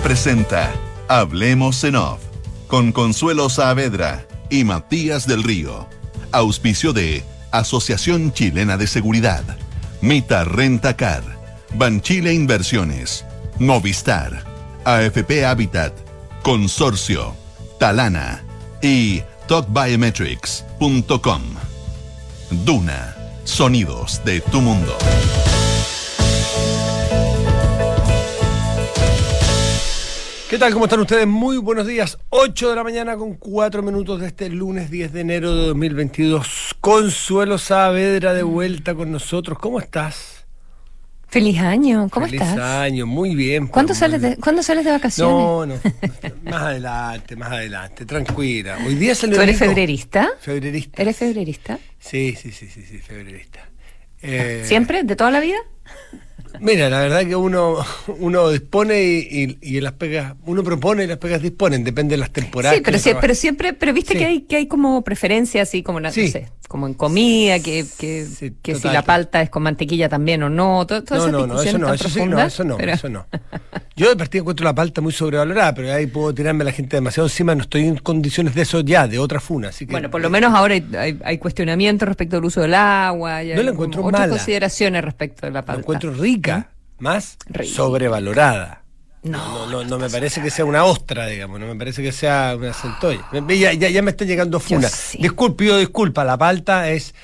Presenta Hablemos en Off con Consuelo Saavedra y Matías del Río. Auspicio de Asociación Chilena de Seguridad, Mita Renta Car, Banchile Inversiones, Movistar, AFP Habitat, Consorcio, Talana y TalkBiometrics.com. Duna, sonidos de tu mundo. ¿Qué tal? ¿Cómo están ustedes? Muy buenos días. 8 de la mañana con 4 minutos de este lunes 10 de enero de 2022. Consuelo Saavedra de vuelta con nosotros. ¿Cómo estás? Feliz año, ¿cómo Feliz estás? año, muy bien. ¿Cuándo sales, de, ¿Cuándo sales de vacaciones? No, no. más adelante, más adelante. Tranquila. Hoy día salió ¿Tú eres rico. febrerista? Febrerista. ¿Eres febrerista? Sí, sí, sí, sí, sí, febrerista. Eh, ¿Siempre? ¿De toda la vida? Mira, la verdad que uno, uno dispone y, y, y las pegas, uno propone y las pegas disponen, depende de las temporadas. sí, pero, siempre, pero viste Sí. que hay que hay como preferencias así como na- Sí. no sé, como en comida, que, que, Sí, que si la palta es con mantequilla también o no, to- todas No, esas no, no, eso no, eso sí, no, eso no, pero- eso no. Yo de partida encuentro la palta muy sobrevalorada, pero ahí puedo tirarme a la gente demasiado encima, no estoy en condiciones de eso ya, de otra funa, así que... Bueno, por lo menos ahora hay, hay, hay cuestionamientos respecto al uso del agua, y No hay la encuentro otras mala. consideraciones respecto de la La palta. encuentro rica, más sobrevalorada. No, No, no, no me parece que sea una ostra, digamos, no me parece que sea una centolla. Ya, ya, ya me están llegando funas. sí. Disculpe, disculpa, la palta es...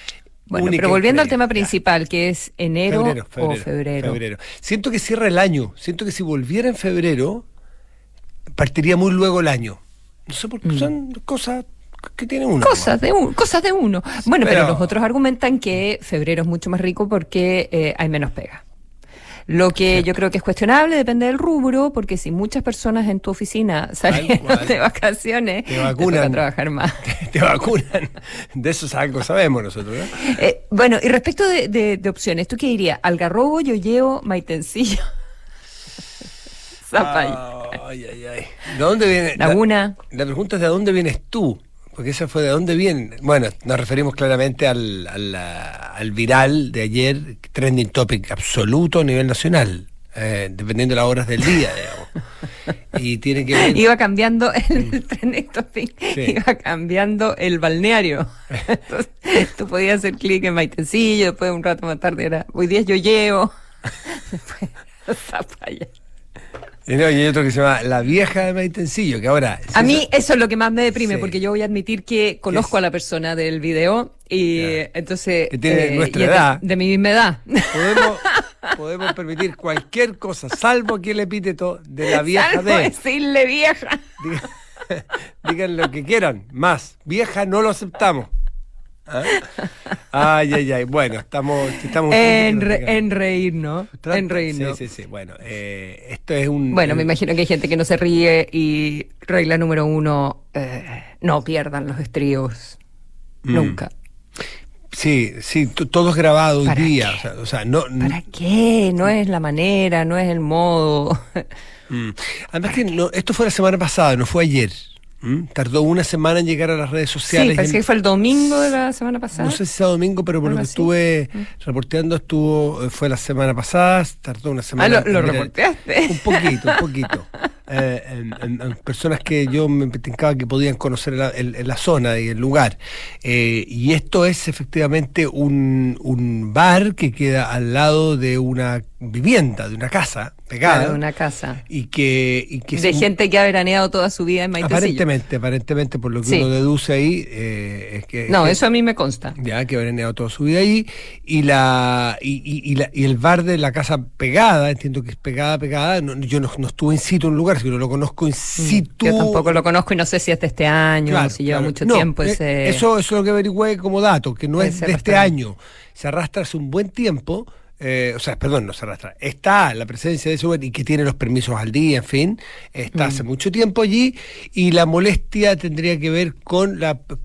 Bueno, única pero volviendo al tema principal, que es enero Febrero, febrero, o febrero. febrero. Siento que cierra el año. Siento que si volviera en febrero, partiría muy luego el año. No sé por qué. Son cosas que tiene uno. Mm. Cosas de, un- cosas de uno. Bueno, pero, Pero- los otros argumentan que febrero es mucho más rico porque eh, hay menos pega. Lo que yo creo que es cuestionable depende del rubro, porque si muchas personas en tu oficina cual. de vacaciones, Te vacunan. toca trabajar más. Te vacunan. De eso es algo sabemos nosotros, ¿no? Eh, bueno, y respecto de, de- de opciones, ¿tú qué dirías? Algarrobo, yoyeo, maitencillo. Zapallo. Ay, ay, ay. ¿De dónde viene? Laguna. La, la pregunta es de dónde vienes tú. Porque esa fue de dónde viene. Bueno, nos referimos claramente al, al, al viral de ayer, trending topic absoluto a nivel nacional, eh, dependiendo de las horas del día, digamos. Y tiene que ver. Iba cambiando el trending topic, Sí. iba cambiando el balneario. Entonces, tú podías hacer clic en Maitencillo, después un rato más tarde era, hoy día yo llevo. Después. Y no, y hay otro que se llama La vieja de Maitencillo, que ahora. A mí eso es lo que más me deprime, Sí. porque yo voy a admitir que conozco a la persona del video y entonces... Que tiene nuestra es de- edad. De, mi misma edad. Podemos, podemos permitir cualquier cosa, salvo aquel epíteto de la vieja Salvo de. decirle vieja. Diga- Digan lo que quieran, más. Vieja no lo aceptamos. ¿Ah? Ay, ay, ay. Bueno, estamos. estamos En, re- en reírnos. En reírnos. Sí, sí, sí. Bueno, eh, esto es un. Bueno, me eh, imagino que hay gente que no se ríe y regla número uno, eh, no pierdan los estrios. Mm. Nunca. Sí, sí, todo es grabado hoy ¿Para día. qué? O sea, o sea, no. ¿Para qué? No es la manera, no es el modo. Mm. Además que no, esto fue la semana pasada, no fue ayer. ¿Mm? Tardó una semana en llegar a las redes sociales. Sí, parece y- que fue el domingo de la semana pasada. No sé si sea domingo, pero por lo que así. Mm. estuve reporteando estuvo eh, fue la semana pasada, tardó una Ah, semana. lo, lo en mirar- reporteaste. Un poquito, un poquito. Eh, en- en- en personas que yo me tincaba que podían conocer la, el- la zona y el lugar. Eh, y esto es efectivamente un, un bar que queda al lado de una vivienda, de una casa pegada. Claro, una casa. Y que, y que De gente que ha veraneado toda su vida en Maitecillo. Aparentemente, aparentemente, por lo que Sí. uno deduce ahí, eh, es que. No, que- eso a mí me consta. ya que habrá negado toda su vida ahí y la y, y- y la- y el bar de la casa pegada entiendo que es pegada pegada no- yo no, no estuve in situ en un lugar sino lo conozco in situ Mm, Yo tampoco lo conozco y no sé si es de este año, Claro, si lleva claro. mucho No, tiempo eh, ese... eso, eso es lo que averigüé como dato que no es de este año se arrastra hace un buen tiempo eh, o sea, perdón, no se arrastra. Está la presencia de ese lugar y que tiene los permisos al día, en fin, está Mm. hace mucho tiempo allí y la molestia tendría que ver con la p-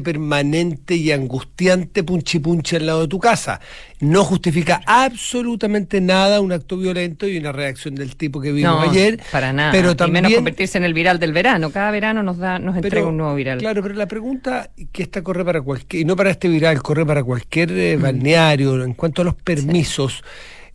permanente y angustiante punchi punchi al lado de tu casa. No justifica absolutamente nada un acto violento y una reacción del tipo que vimos no, ayer. para nada. Pero y también menos convertirse en el viral del verano. Cada verano nos da, nos entrega un nuevo viral. Claro, pero la pregunta que esta corre para cualquier, y no para este viral, corre para cualquier Mm. eh, balneario, en cuanto a los permisos,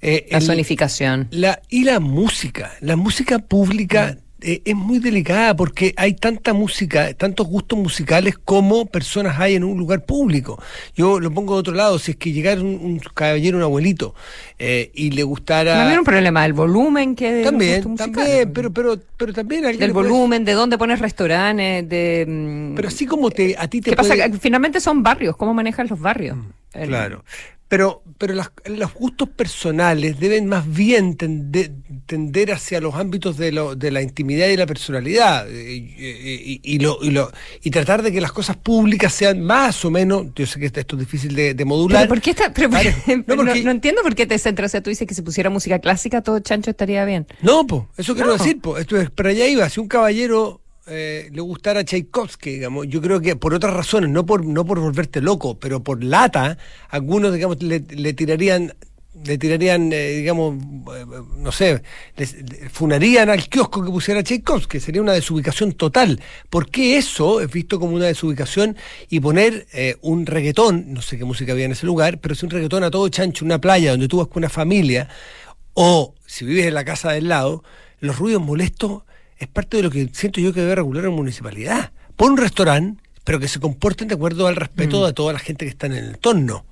Eh, la zonificación. La, y la música. La música pública. Eh, es muy delicada porque hay tanta música, tantos gustos musicales como personas hay en un lugar público. Yo lo pongo de otro lado, si es que llegara un, caballero, un abuelito, eh, y le gustara... También un problema, el volumen que... También, también, pero, pero, pero también... El volumen, de dónde pones restaurantes, de... Mm, pero así como te, a ti te... ¿Qué pasa? Finalmente son barrios, ¿cómo manejas los barrios? Mm, claro. Pero, pero los gustos personales deben más bien tender, hacia los ámbitos de, lo, de, la intimidad y la personalidad y, y, lo, y, tratar de que las cosas públicas sean más o menos, yo sé que esto es difícil de, modular. ¿Pero por qué está, no, entiendo por qué te centras, o sea, tú dices que si pusiera música clásica todo chancho estaría bien. No, pues, eso quiero decir, pues, esto es, pero allá iba, si un caballero eh, le gustara Tchaikovsky, digamos, yo creo que por otras razones, no por, no por volverte loco, pero por lata, algunos, digamos, le, tirarían le tirarían, eh, digamos, eh, no sé, funarían al kiosco que pusiera Tchaikovsky, sería una desubicación total. ¿Por qué eso es visto como una desubicación y poner un reggaetón, no sé qué música había en ese lugar, pero es un reggaetón a todo chancho, una playa donde tú vas con una familia, o si vives en la casa del lado, los ruidos molestos es parte de lo que siento yo que debe regular la municipalidad. Pon un restaurante, pero que se comporten de acuerdo al respeto mm. de toda la gente que está en el entorno.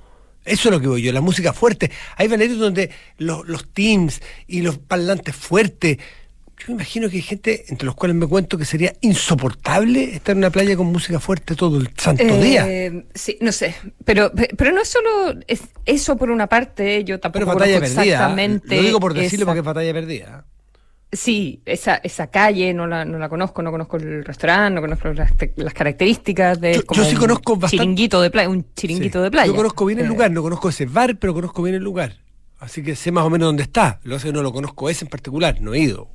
Eso es lo que voy yo, la música fuerte. Hay balnearios donde los, los teams y los parlantes fuertes. Yo me imagino que hay gente, entre los cuales me cuento, que sería insoportable estar en una playa con música fuerte todo el santo eh, día. Sí, no sé. Pero, pero no es solo es eso por una parte, yo tampoco pero batalla perdida. exactamente. Lo digo por decirlo porque es batalla perdida. Sí, esa, esa calle no la, no la conozco, no conozco el restaurante, no conozco las, características de yo, sí conozco un chiringuito de playa, un chiringuito de playa. Yo conozco bien el eh. lugar, no conozco ese bar, pero conozco bien el lugar. Así que sé más o menos dónde está. Lo hace no lo conozco ese en particular, no he ido.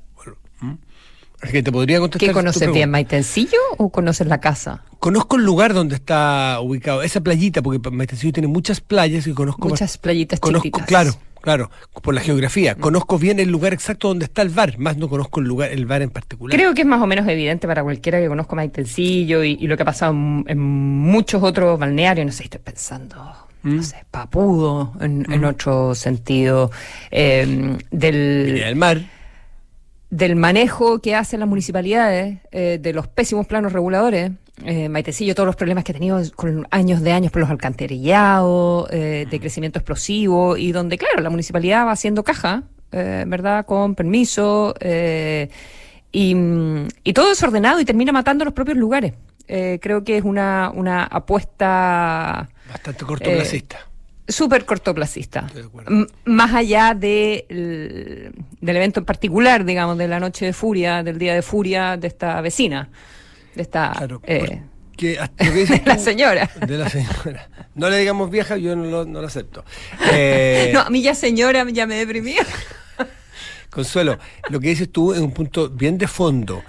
Que te podría contestar. ¿Qué conoces bien, Maitencillo o conoces la casa? Conozco el lugar donde está ubicado, esa playita, porque Maitencillo tiene muchas playas y conozco. Muchas playitas conozco, Claro, Claro, por la geografía. Conozco bien el lugar exacto donde está el bar, más no conozco el lugar, el bar en particular. Creo que es más o menos evidente para cualquiera que conozca Maitencillo y, y lo que ha pasado en, muchos otros balnearios. No sé, estoy pensando, no ¿Mm? sé, Papudo, en, ¿Mm? otro sentido. Eh, del, mar del manejo que hacen las municipalidades, eh, de los pésimos planos reguladores. Eh, Maitecillo, todos los problemas que ha tenido con años de años por los alcantarillados, eh, de crecimiento explosivo, y donde, claro, la municipalidad va haciendo caja, eh, ¿verdad? Con permiso, y, y, todo desordenado y termina matando los propios lugares. creo que es una, una apuesta. Bastante cortoplacista súper cortoplacista. Más allá de, del evento en particular, digamos, de la noche de furia, del día de furia de esta vecina, de esta... Eh, de la señora. De la señora. No le digamos vieja, yo no lo, no lo acepto. Eh, no, a mí ya señora ya me deprimía. Consuelo, lo que dices tú es un punto bien de fondo.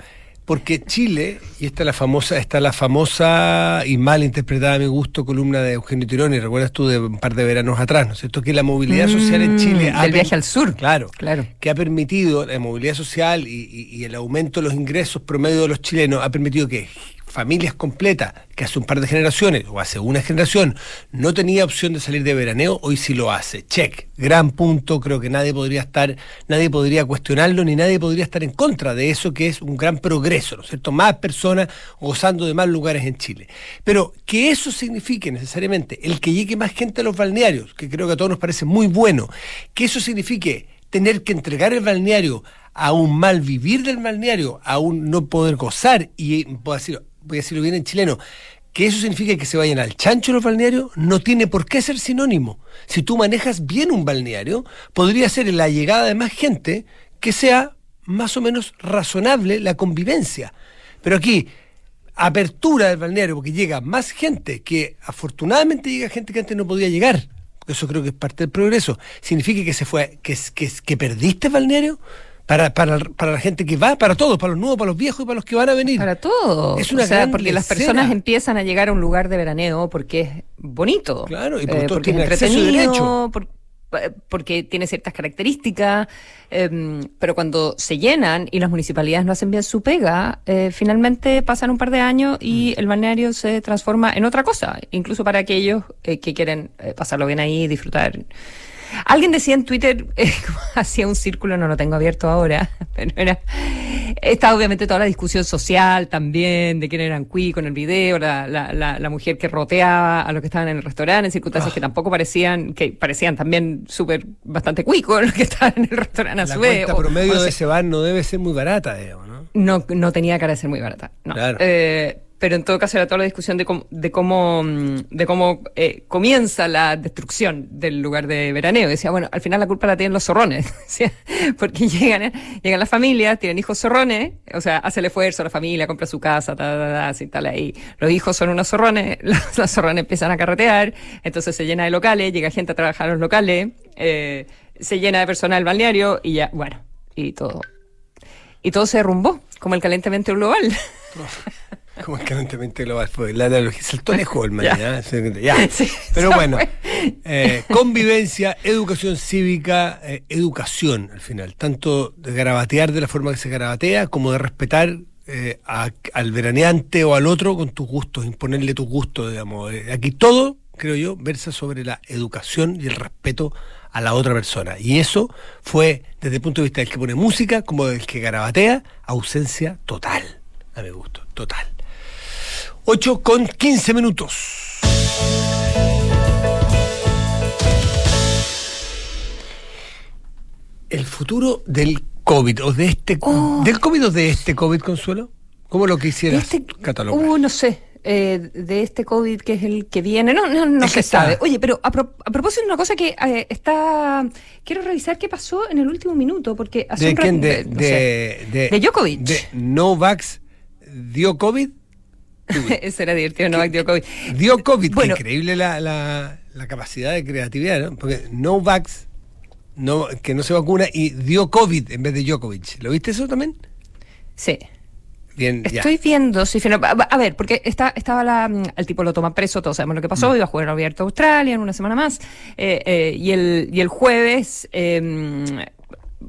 Porque Chile, y esta es la famosa, está la famosa y mal interpretada a mi gusto columna de Eugenio Tironi, recuerdas tú de un par de veranos atrás, ¿no es cierto? Que la movilidad social en Chile mm, El viaje al sur. Claro, claro. Que ha permitido la movilidad social y, y el aumento de los ingresos promedio de los chilenos ha permitido que familias completas que hace un par de generaciones o hace una generación no tenía opción de salir de veraneo, hoy sí lo hace. Check, gran punto, creo que nadie podría estar, nadie podría cuestionarlo ni nadie podría estar en contra de eso que es un gran progreso, ¿no es cierto? Más personas gozando de más lugares en Chile. Pero que eso signifique necesariamente el que llegue más gente a los balnearios, que creo que a todos nos parece muy bueno, que eso signifique tener que entregar el balneario a un mal vivir del balneario, a un no poder gozar y puedo decir, voy a decirlo bien en chileno, que eso significa que se vayan al chancho los balnearios, no tiene por qué ser sinónimo. Si tú manejas bien un balneario, podría ser la llegada de más gente que sea más o menos razonable la convivencia. Pero aquí, apertura del balneario, porque llega más gente, que afortunadamente llega gente que antes no podía llegar, eso creo que es parte del progreso, significa que se fue, que, que, perdiste balneario, para, para, para, la gente que va, para todos, para los nuevos, para los viejos y para los que van a venir. Para todos. Es una o sea, porque las personas empiezan a llegar a un lugar de veraneo porque es bonito. Claro, y eh, porque es entretenido, porque tiene ciertas características, em, pero cuando se llenan y las municipalidades no hacen bien su pega, eh, finalmente pasan un par de años y mm. el balneario se transforma en otra cosa, incluso para aquellos eh, que quieren pasarlo bien ahí, disfrutar Alguien decía en Twitter, eh, hacía un círculo, no lo tengo abierto ahora, pero era. Está obviamente toda la discusión social también, de quién eran cuicos en el video, la, la, la, mujer que roteaba a los que estaban en el restaurante, en circunstancias ah. que tampoco parecían, que parecían también súper bastante cuicos los que estaban en el restaurante a su vez. La promedio de ese bar no debe ser muy barata, digamos, ¿no? No, no tenía cara de ser muy barata. No. Claro. Eh, pero en todo caso era toda la discusión de cómo, de cómo, de cómo eh, comienza la destrucción del lugar de veraneo. Decía, bueno, al final la culpa la tienen los zorrones, porque llegan, llegan las familias, tienen hijos zorrones, o sea, hace el esfuerzo, la familia compra su casa, ta, ta, tal ahí. Los hijos son unos zorrones, los, zorrones empiezan a carretear, entonces se llena de locales, llega gente a trabajar en los locales, eh, se llena de personal balneario y ya, bueno, y todo. Y todo se derrumbó, como el calentamiento global. Como escalantemente lo fue. La analogía saltó lejos el ya. ya. Pero bueno, eh, convivencia, educación cívica, eh, educación al final. Tanto de garabatear de la forma que se garabatea, como de respetar eh, al veraneante o al otro con tus gustos, imponerle tus gustos, digamos. aquí todo, creo yo, versa sobre la educación y el respeto a la otra persona. Y eso fue, desde el punto de vista del que pone música, como del que garabatea, ausencia total, a mi gusto, total. 8 con 15 minutos. El futuro del COVID o de este oh. del COVID o de este COVID Consuelo, ¿cómo lo quisieras este, catalogar? Uh, no sé. Eh, de este COVID que es el que viene, no, no, no se sabe. Oye, pero a, propósito de una cosa que eh, está, quiero revisar qué pasó en el último minuto, porque hace ¿De quién? De, de, de, de, Djokovic. ¿De Novax dio COVID? Eso era divertido, Novak dio COVID. Dio COVID, bueno, increíble la, la, la, capacidad de creatividad, ¿no? Porque Novak, no, que no se vacuna, y dio COVID en vez de Djokovic. ¿Lo viste eso también? Sí. Bien, Estoy viendo, sí, a ver, porque está, estaba la, mm, el tipo lo toma preso, todos sabemos lo que pasó, mm. iba a jugar abierto a Australia en una semana más, eh, eh, y, el, y el jueves eh,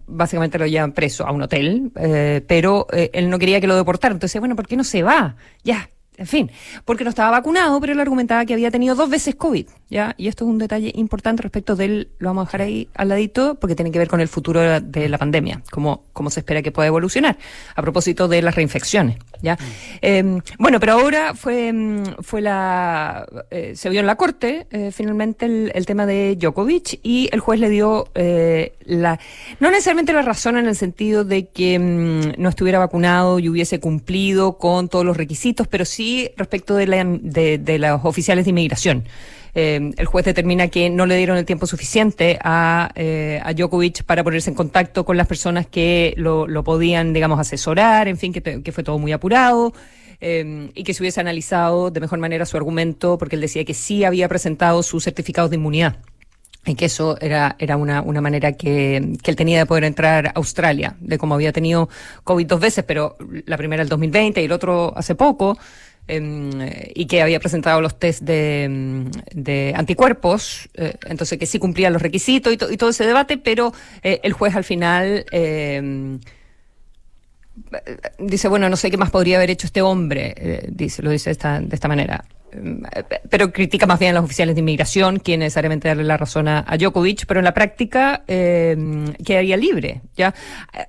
básicamente lo llevan preso a un hotel, eh, pero eh, él no quería que lo deportaran. Entonces, bueno, ¿por qué no se va? Ya, en fin, porque no estaba vacunado, pero él argumentaba que había tenido dos veces COVID, ¿ya? Y esto es un detalle importante respecto de él, lo vamos a dejar ahí al ladito, porque tiene que ver con el futuro de la, pandemia, cómo, cómo se espera que pueda evolucionar, a propósito de las reinfecciones, ¿ya? Em, bueno, pero ahora fue, em, fue la, eh, se vio en la corte, eh, finalmente, el, tema de Djokovic, y el juez le dio eh, la, no necesariamente la razón en el sentido de que em, no estuviera vacunado y hubiese cumplido con todos los requisitos, pero sí respecto de, de, los oficiales de inmigración. El juez determina que no le dieron el tiempo suficiente a, eh, Djokovic para ponerse en contacto con las personas que lo, lo podían, digamos, asesorar, en fin, que, que fue todo muy apurado. Eh, y que se hubiese analizado de mejor manera su argumento, porque él decía que sí había presentado sus certificados de inmunidad y que eso era, era una, una manera que, que, él tenía de poder entrar a Australia, de cómo había tenido COVID dos veces, pero la primera el 2020 y el otro hace poco, Em, y que había presentado los test de, em, anticuerpos, eh, entonces que sí cumplía los requisitos y, y todo ese debate, pero eh, el juez al final em, dice, bueno, no sé qué más podría haber hecho este hombre, eh, dice, lo dice esta, de esta manera pero critica más bien a los oficiales de inmigración, que necesariamente darle la razón a, Djokovic, pero en la práctica eh, quedaría libre. ¿ya?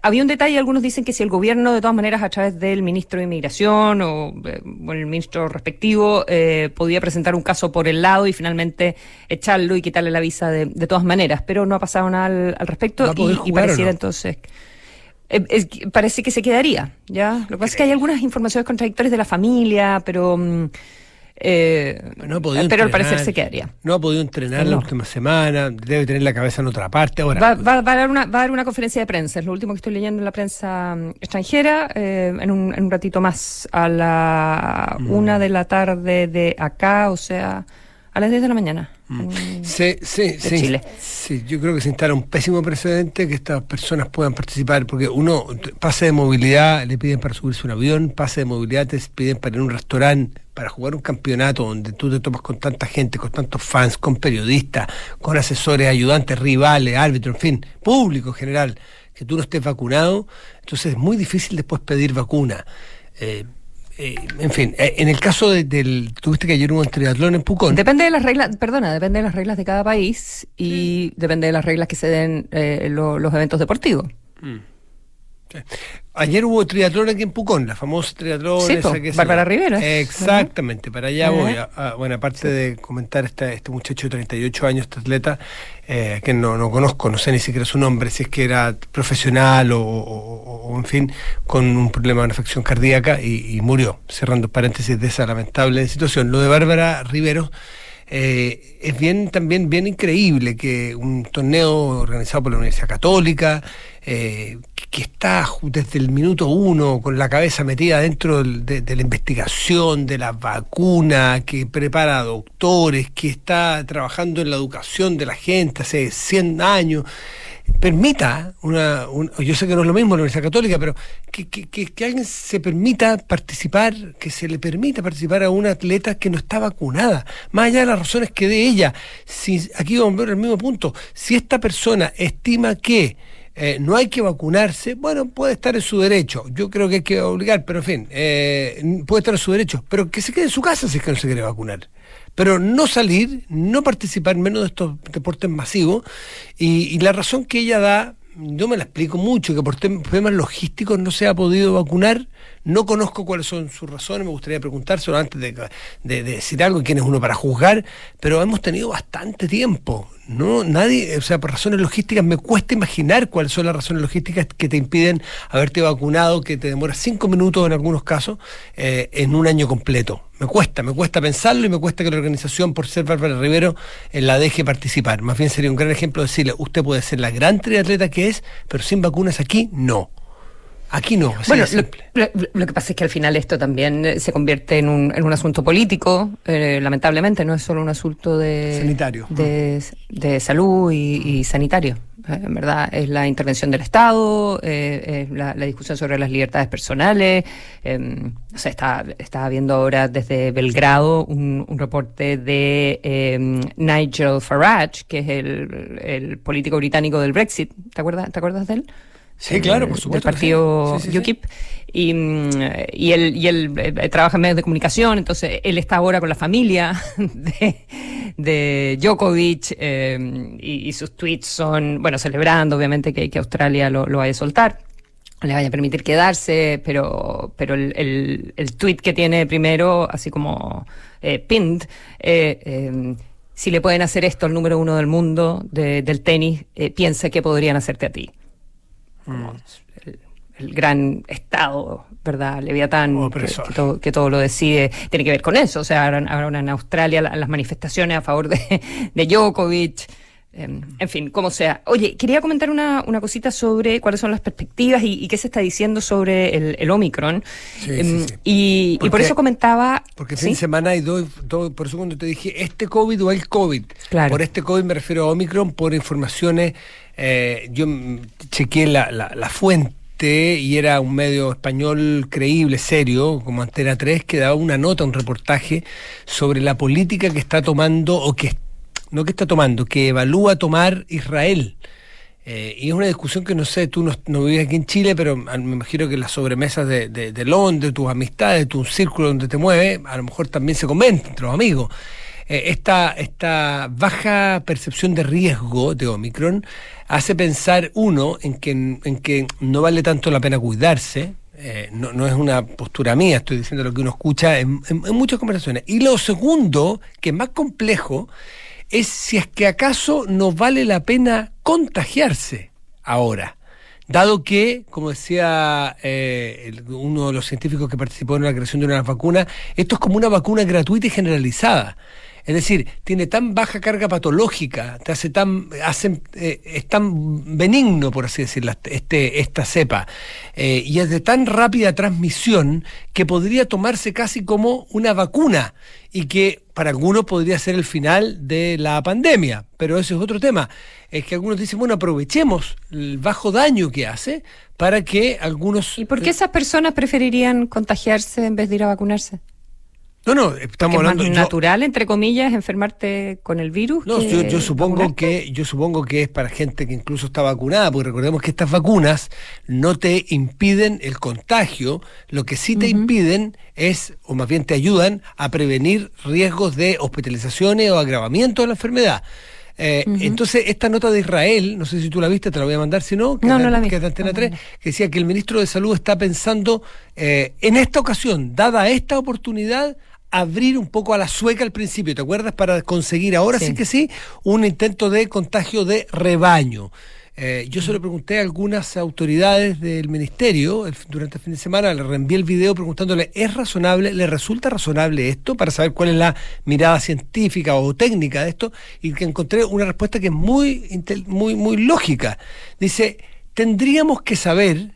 Había un detalle, algunos dicen que si el gobierno, de todas maneras, a través del ministro de Inmigración o eh, el ministro respectivo, eh, podía presentar un caso por el lado y finalmente echarlo y quitarle la visa de, de todas maneras, pero no ha pasado nada al, respecto y, pareciera entonces... Eh, parece que se quedaría, ¿ya? Lo que pasa es que hay algunas informaciones contradictorias de la familia, pero... Mm, eh, pero al parecer se quedaría. No ha podido entrenar la última semana, debe tener la cabeza en otra parte. Ahora, va, a dar una, va a dar una conferencia de prensa, es lo último que estoy leyendo en la prensa mm, extranjera, eh, en, un, en, un, ratito más, a la mm. una de la tarde de acá, o sea, a las 10 de la mañana. Mm. Sí, sí, sí, sí. Yo creo que se instala un pésimo precedente que estas personas puedan participar, porque uno, pase de movilidad, le piden para subirse un avión, pase de movilidad, te piden para ir a un restaurante, para jugar un campeonato donde tú te tomas con tanta gente, con tantos fans, con periodistas, con asesores, ayudantes, rivales, árbitros, en fin, público en general, que tú no estés vacunado, entonces es muy difícil después pedir vacuna. Eh, eh, en fin, eh, en el caso del. Tuviste que ayer hubo un triatlón en Pucón. Depende de las reglas, perdona, depende de las reglas de cada país y depende de las reglas que se den eh, los eventos deportivos. Mm. Ayer hubo triatlón aquí en Pucón, la famosa triatlón sí, esa que Bárbara Rivera. Exactamente, para allá voy. bueno, aparte de comentar este, este muchacho de 38 años, este atleta, eh, que no, no conozco, no sé ni siquiera su nombre, si es que era profesional o, en fin, con un problema de infección cardíaca y, murió, cerrando paréntesis de esa lamentable situación. Lo de Bárbara Rivero. Eh, es bien también bien increíble que un torneo organizado por la Universidad Católica, eh, que está desde el minuto uno con la cabeza metida dentro de, la investigación, de la vacuna, que prepara doctores, que está trabajando en la educación de la gente hace 100 años, permita una, yo sé que no es lo mismo la Universidad Católica, pero que, que, que, alguien se permita participar, que se le permita participar a una atleta que no está vacunada, más allá de las razones que de ella. Si, aquí vamos a ver el mismo punto, si esta persona estima que eh, no hay que vacunarse, bueno, puede estar en su derecho. Yo creo que hay que obligar, pero en fin, eh, puede estar en su derecho, pero que se quede en su casa si es que no se quiere vacunar. Pero no salir, no participar menos de estos deportes masivos. Y, la razón que ella da, yo me la explico mucho, que por temas logísticos no se ha podido vacunar. No conozco cuáles son sus razones, me gustaría preguntárselo antes de, de decir algo, quién es uno para juzgar, pero hemos tenido bastante tiempo no, nadie, o sea, por razones logísticas, me cuesta imaginar cuáles son las razones logísticas que te impiden haberte vacunado, que te demora cinco minutos en algunos casos, eh, en un año completo. Me cuesta, me cuesta pensarlo y me cuesta que la organización, por ser Bárbara Rivero, eh, la deje participar. Más bien sería un gran ejemplo decirle, usted puede ser la gran triatleta que es, pero sin vacunas aquí, no. Aquí no. Bueno, lo, que pasa es que al final esto también eh, se convierte en un, en un asunto político, eh, lamentablemente, no es solo un asunto de, sanitario. de, de salud y, sanitario. Eh, en verdad, es la intervención del Estado, es la, discusión sobre las libertades personales. Em, o sea, está, está viendo ahora desde Belgrado un, un reporte de em, Nigel Farage, que es el, el político británico del Brexit. ¿Te acuerdas, ¿te acuerdas de él? Sí, claro, por supuesto. Del partido UKIP. Y, y, él, y él eh, trabaja en medios de comunicación, entonces él está ahora con la familia de, de Djokovic eh, y, sus tweets son, bueno, celebrando obviamente que, que Australia lo, lo vaya a soltar le vaya a permitir quedarse, pero, pero el, el, el tweet que tiene primero, así como eh, pinned, eh, eh, si le pueden hacer esto al número uno del mundo de, del tenis, piensa que podrían hacerte a ti. Mm. el, gran Estado, ¿verdad? Leviatán, que, todo, lo decide, tiene que ver con eso. O sea, ahora, en Australia las manifestaciones a favor de, de Djokovic. Em, en fin, como sea. Oye, quería comentar una, una cosita sobre cuáles son las perspectivas y, qué se está diciendo sobre el, el Omicron. Em, y, por eso comentaba... Porque fin de semana hay dos, por eso cuando te dije este COVID o el COVID. Por este COVID me refiero a Omicron por informaciones eh, yo chequeé la, la, fuente y era un medio español creíble, serio, como Antena 3, que daba una nota, un reportaje sobre la política que está tomando, o que no que está tomando, que evalúa tomar Israel. Eh, y es una discusión que no sé, tú no, vives aquí en Chile, pero me imagino que las sobremesas de, Londres, tus amistades, tu círculo donde te mueves, a lo mejor también se comentan entre los amigos. Eh, esta, esta baja percepción de riesgo de Omicron hace pensar, uno, en que, en que no vale tanto la pena cuidarse, eh, no, es una postura mía, estoy diciendo lo que uno escucha en, muchas conversaciones. Y lo segundo, que es más complejo, es si es que acaso no vale la pena contagiarse ahora. Dado que, como decía eh, uno de los científicos que participó en la creación de una vacuna, esto es como una vacuna gratuita y generalizada. Es decir, tiene tan baja carga patológica, te hace tan, hacen, eh, es tan benigno, por así decirlo, este, esta cepa, eh, y es de tan rápida transmisión que podría tomarse casi como una vacuna y que para algunos podría ser el final de la pandemia. Pero ese es otro tema. Es que algunos dicen, bueno, aprovechemos el bajo daño que hace para que algunos... ¿Y por qué esas personas preferirían contagiarse en vez de ir a vacunarse? No, no, estamos hablando. Es más natural, entre comillas, enfermarte con el virus. No, yo, supongo que yo supongo que es para gente que incluso está vacunada, porque recordemos que estas vacunas no te impiden el contagio, lo que sí te impiden es, o más bien te ayudan a prevenir riesgos de hospitalizaciones o agravamiento de la enfermedad. Eh, entonces, esta nota de Israel, no sé si tú la viste, te la voy a mandar, si no, que, no, no la que de Antena 3, que decía que el ministro de Salud está pensando, eh, en esta ocasión, dada esta oportunidad, abrir un poco a la sueca al principio, ¿te acuerdas? Para conseguir ahora sí, que sí un intento de contagio de rebaño. Eh, yo se lo pregunté a algunas autoridades del ministerio durante el fin de semana, le reenvié el video preguntándole, ¿es razonable, le resulta razonable esto? Para saber cuál es la mirada científica o técnica de esto, y que encontré una respuesta que es muy, muy, muy lógica. Dice, tendríamos que saber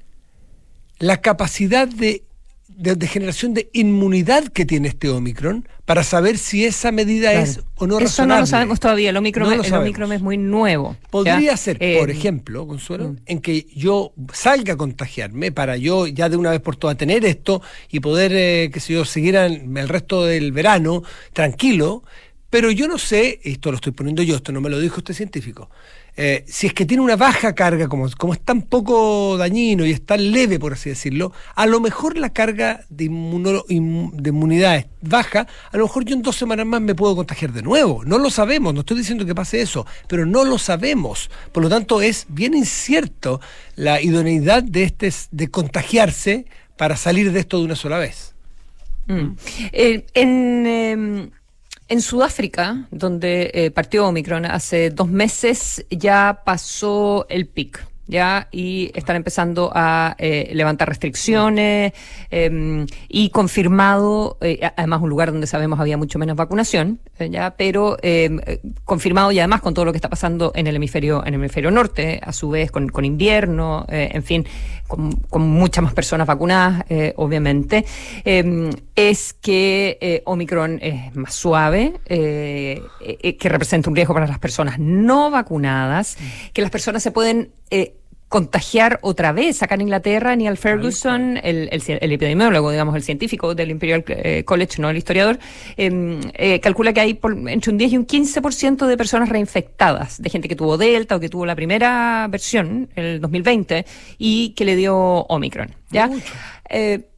la capacidad de de, generación de inmunidad que tiene este Omicron para saber si esa medida es o no Eso no lo sabemos todavía, el Omicron, el Omicron es muy nuevo. Podría ser, por eh, ejemplo, Consuelo, mm. en que yo salga a contagiarme para yo ya de una vez por todas tener esto y poder, eh, que sé yo, seguir el resto del verano tranquilo, pero yo no sé, esto lo estoy poniendo yo, esto no me lo dijo este científico, eh, si es que tiene una baja carga, como, como es tan poco dañino y es tan leve, por así decirlo, a lo mejor la carga de, inmunidad es baja, a lo mejor yo en dos semanas más me puedo contagiar de nuevo. No lo sabemos, no estoy diciendo que pase eso, pero no lo sabemos. Por lo tanto, es bien incierto la idoneidad de, este, de contagiarse para salir de esto de una sola vez. Mm. Eh, en em, en Sudáfrica, donde eh, partió Omicron hace dos meses, ya pasó el pic. ¿Ya? Y están empezando a eh, levantar restricciones em, y confirmado, eh, además un lugar donde sabemos había mucho menos vacunación, ¿ya? Pero em, confirmado y además con todo lo que está pasando en el hemisferio, en el hemisferio norte, a su vez con, con invierno, en fin, con, muchas más personas vacunadas, eh, obviamente, em, es que eh, Omicron es más suave, eh, que representa un riesgo para las personas no vacunadas, que las personas se pueden contagiar otra vez. Acá en Inglaterra, Neil Ferguson, el, el, epidemiólogo, digamos, el científico del Imperial eh, College, no el historiador, em, eh, calcula que hay por, entre un 10 y un 15% de personas reinfectadas, de gente que tuvo Delta o que tuvo la primera versión, el 2020, y que le dio Omicron. ¿ya? Eh,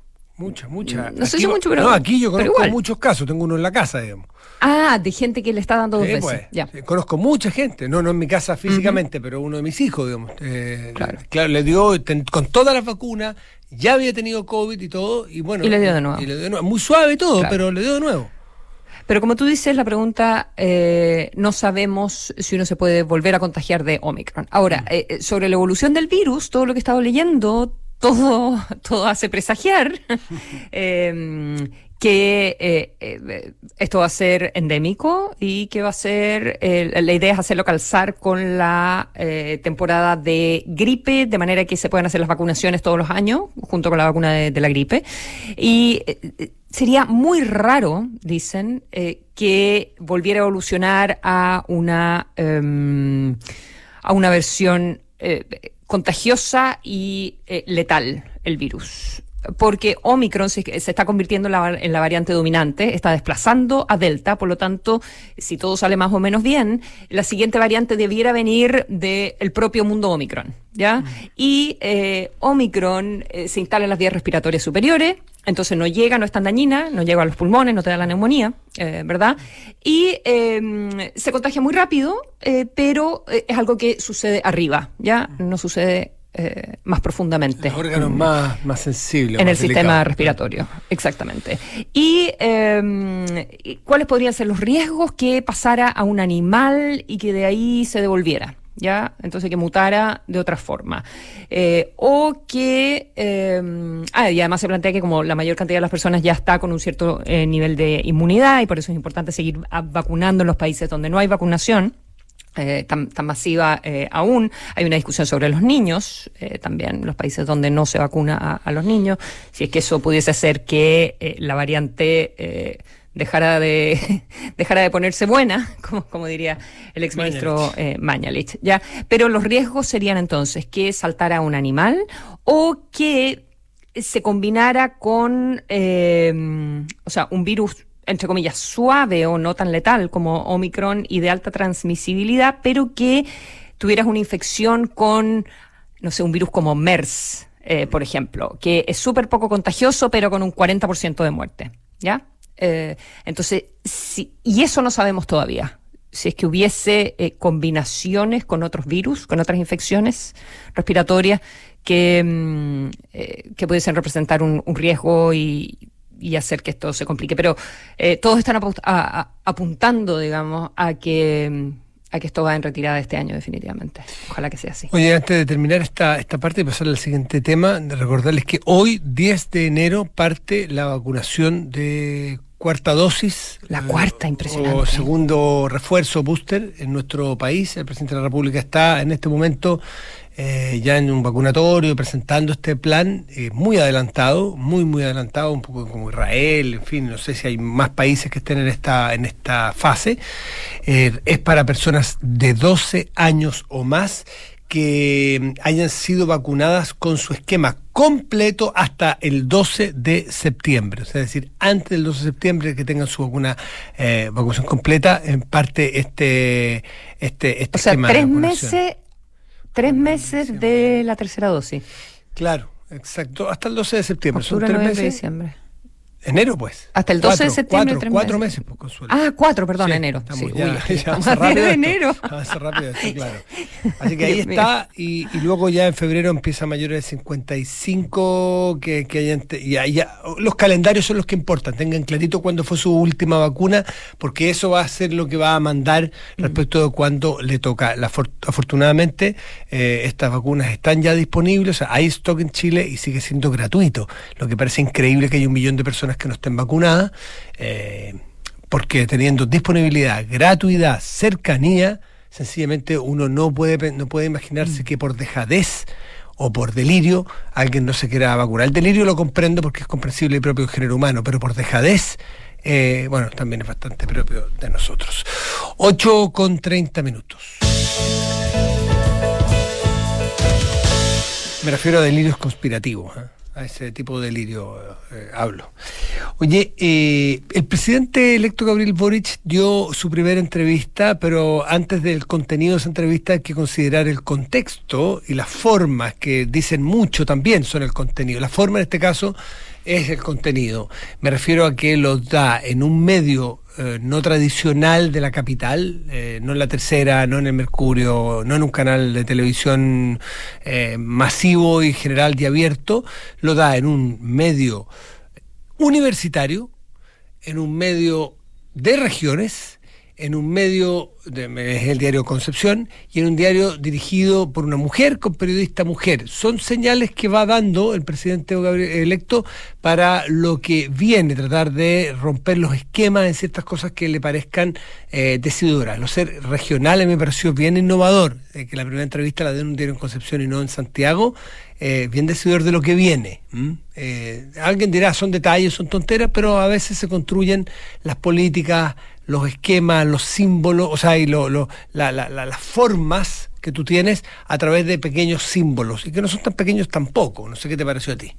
mucha, mucha. No sé si mucho, pero. No, aquí yo conozco muchos casos, tengo uno en la casa, digamos. Ah, de gente que le está dando dos veces. Pues, ya. conozco mucha gente, no, no en mi casa físicamente, pero uno de mis hijos, digamos. Eh, claro. le dio con todas las vacunas, ya había tenido COVID y todo, y bueno. Y le dio de nuevo. Y le dio de nuevo. Muy suave todo, pero le dio de nuevo. Pero como tú dices, la pregunta, eh, no sabemos si uno se puede volver a contagiar de Omicron. Ahora, mm. eh, sobre la evolución del virus, todo lo que he estado leyendo, todo, todo hace presagiar eh, que eh, eh, esto va a ser endémico y que va a ser, eh, la idea es hacerlo calzar con la temporada de gripe, de manera que se puedan hacer las vacunaciones todos los años, junto con la vacuna de, la gripe. Y sería muy raro, dicen, que volviera a evolucionar a una, em, a una versión contagiosa y letal el virus porque Omicron se, está convirtiendo en la, variante dominante, está desplazando a Delta, por lo tanto, si todo sale más o menos bien, la siguiente variante debiera venir del propio mundo Omicron, ¿ya? Y eh, Omicron eh, se instala en las vías respiratorias superiores, entonces no llega, no es tan dañina, no llega a los pulmones, no te da la neumonía, eh, ¿verdad? Y em, se contagia muy rápido, pero es algo que sucede arriba, ¿ya? No sucede eh, más profundamente. Los órganos más, más sensibles. En el sistema respiratorio, exactamente. Em, y cuáles podrían ser los riesgos que pasara a un animal y que de ahí se devolviera. ¿Ya? Entonces que mutara de otra forma. Eh, o que. Em, ah, y además se plantea que, como la mayor cantidad de las personas ya está con un cierto eh, nivel de inmunidad, y por eso es importante seguir vacunando en los países donde no hay vacunación, eh, tan, masiva eh, aún. Hay una discusión sobre los niños, eh, también los países donde no se vacuna a, los niños, si es que eso pudiese hacer que la variante dejara de dejara de ponerse buena, como, como diría el exministro Mañalich. ¿ya? Pero los riesgos serían entonces que saltara un animal o que se combinara con, o sea, un virus entre comillas, suave o no tan letal como Omicron y de alta transmisibilidad, pero que tuvieras una infección con, no sé, un virus como MERS, eh, por ejemplo, que es súper poco contagioso, pero con un 40% de muerte, ¿ya? Eh, entonces, y eso no sabemos todavía. Si es que hubiese eh, combinaciones con otros virus, con otras infecciones respiratorias que, mm, que pudiesen representar un riesgo y, y hacer que esto se complique. Pero eh, todos están apu- a- a- apuntando, digamos, a que, a que esto va en retirada este año, definitivamente. Ojalá que sea así. Oye, antes de terminar esta, esta parte y pasar al siguiente tema, recordarles que hoy, 10 de enero, parte la vacunación de cuarta dosis. La eh, cuarta, impresionante. O segundo refuerzo, booster, en nuestro país. El presidente de la República está en este momento eh, ya en un vacunatorio presentando este plan eh, muy adelantado, muy, muy adelantado, un poco como Israel, en fin, no sé si hay más países que estén en esta, en esta fase. Eh, es para personas de 12 años o más que hayan sido vacunadas con su esquema completo hasta el 12 de septiembre. O sea, es decir, antes del 12 de septiembre que tengan su vacuna, eh, vacunación completa, en parte este, este, este O esquema de tres vacunación. meses, tres meses de la tercera dosis. Claro, exacto. Hasta el 12 de septiembre. Son Octubre, tres noviembre, meses. diciembre. Enero, pues. Hasta el 12 de septiembre, Cuatro, cuatro meses. meses, pues, Consuelo. Ah, cuatro, perdón, Sí, enero. Estamos Sí, ya, uy, ya estamos a 10 de rápido enero. Avanza rápido claro. Así que ahí Dios está, y, y luego ya en febrero empieza mayores de 55, que, que hayan, te- ya, ya, los calendarios son los que importan, tengan clarito cuándo fue su última vacuna, porque eso va a ser lo que va a mandar respecto de cuándo le toca. La, afortunadamente, eh, estas vacunas están ya disponibles, o sea, hay stock en Chile y sigue siendo gratuito, lo que parece increíble que haya un millón de personas que no estén vacunadas. eh, porque teniendo disponibilidad, gratuidad, cercanía, sencillamente uno no puede, no puede imaginarse que por dejadez o por delirio alguien no se quiera vacunar. El delirio lo comprendo porque es comprensible y propio del género humano, pero por dejadez, eh, bueno, también es bastante propio de nosotros. 8 con 30 minutos. Me refiero a delirios conspirativos, ¿eh? A ese tipo de delirio eh, hablo. Oye, eh, el presidente electo Gabriel Boric dio su primera entrevista, pero antes del contenido de esa entrevista hay que considerar el contexto y las formas, que dicen mucho también son el contenido. La forma en este caso es el contenido. Me refiero a que lo da en un medio eh, no tradicional de la capital, eh, no en la tercera, no en el Mercurio, no en un canal de televisión eh, masivo y general y abierto, lo da en un medio universitario, en un medio de regiones, en un medio, de, es el diario Concepción, y en un diario dirigido por una mujer con periodista mujer. Son señales que va dando el presidente electo para lo que viene, tratar de romper los esquemas en ciertas cosas que le parezcan eh, decidoras. Lo ser regionales me pareció bien innovador, eh, que la primera entrevista la dé en un diario en Concepción y no en Santiago, eh, bien decidor de lo que viene. Eh, alguien dirá, son detalles, son tonteras, pero a veces se construyen las políticas, los esquemas, los símbolos, o sea, y lo- lo- la- la- la- las formas que tú tienes a través de pequeños símbolos, y que no son tan pequeños tampoco. No sé qué te pareció a ti.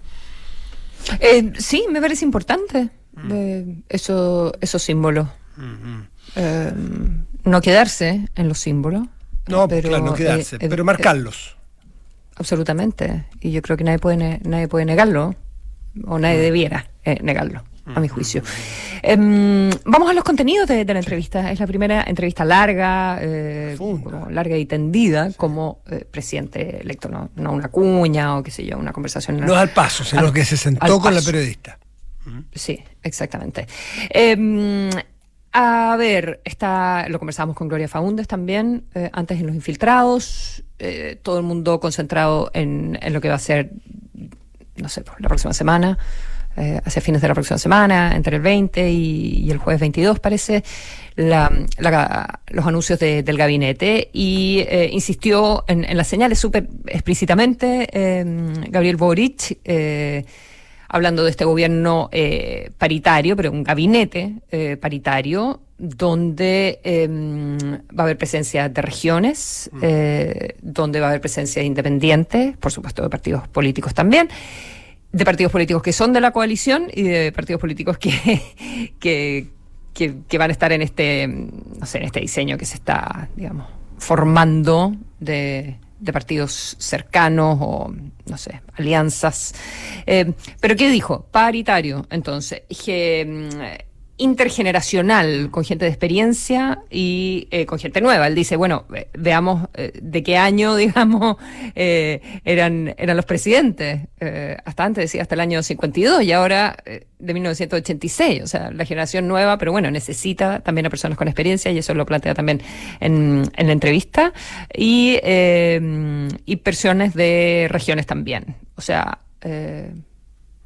Eh, sí, me parece importante Mm. eh, eso, esos símbolos. Eh, no quedarse en los símbolos. No, pero, claro, no quedarse, eh, pero eh, marcarlos. Absolutamente. Y yo creo que nadie puede, nadie puede negarlo, o nadie Mm. debiera eh, negarlo, a mi juicio. Em, vamos a los contenidos de, de la entrevista. Es la primera entrevista larga, eh, como larga y tendida, como eh, presidente electo, no, no una cuña o qué sé yo, una conversación. No al paso, sino al- que se sentó con la periodista. Sí, exactamente. Eh, a ver, está, lo conversamos con Gloria Faúndez también, eh, antes en Los Infiltrados, todo el mundo concentrado en, en lo que va a ser, no sé, pues, la próxima semana, eh, hacia fines de la próxima semana, entre el 20 y, y el jueves 22, parece, la- la- los anuncios de- del gabinete y eh, insistió en, en las señales súper explícitamente eh, Gabriel Boric. eh, hablando de este gobierno eh, paritario, pero un gabinete paritario, donde eh, va a haber presencia de regiones, eh, donde va a haber presencia de independientes, por supuesto de partidos políticos también, de partidos políticos que son de la coalición y de partidos políticos que, que, que, van a estar en este, no sé, en este diseño que se está, digamos, formando de, de partidos cercanos o, no sé, alianzas. Eh, pero ¿qué dijo? Paritario, entonces. Que, intergeneracional, con gente de experiencia y eh, con gente nueva. Él dice, bueno, veamos eh, de qué año, digamos, eh, eran, eran los presidentes. hasta antes decía hasta el año 52 y ahora de 1986. O sea, la generación nueva, pero bueno, necesita también a personas con experiencia y eso lo plantea también en, en la entrevista. Y, y personas de regiones también. O sea,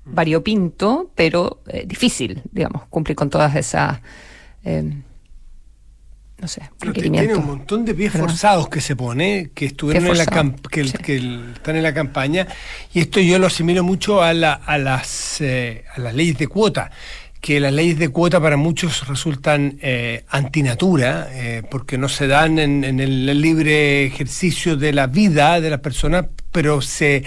variopinto, pero eh, difícil, digamos, cumplir con todas esas... Eh, no sé, Tiene un montón de pies forzados que se pone, que estuvieron en la que, están en la campaña, y esto yo lo asimilo mucho a, la, a, las, eh, a las leyes de cuota que las leyes de cuota para muchos resultan eh, antinatura, porque no se dan en, en, el libre ejercicio de la vida de las personas, pero se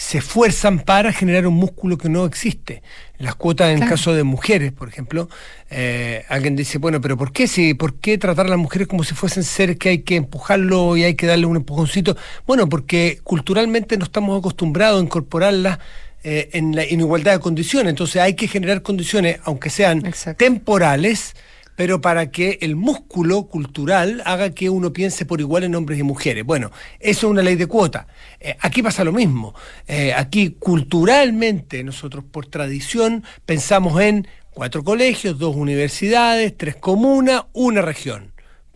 se esfuerzan para generar un músculo que no existe. Las cuotas en el caso de mujeres, por ejemplo, eh, alguien dice, bueno, pero ¿por qué, si, ¿por qué tratar a las mujeres como si fuesen seres que hay que empujarlo y hay que darle un empujoncito? Bueno, porque culturalmente no estamos acostumbrados a incorporarlas eh, en la igualdad de condiciones, entonces hay que generar condiciones, aunque sean temporales, pero para que el músculo cultural haga que uno piense por igual en hombres y mujeres. Bueno, eso es una ley de cuota. Eh, aquí pasa lo mismo. Eh, aquí culturalmente nosotros por tradición pensamos en cuatro colegios, dos universidades, tres comunas, una región.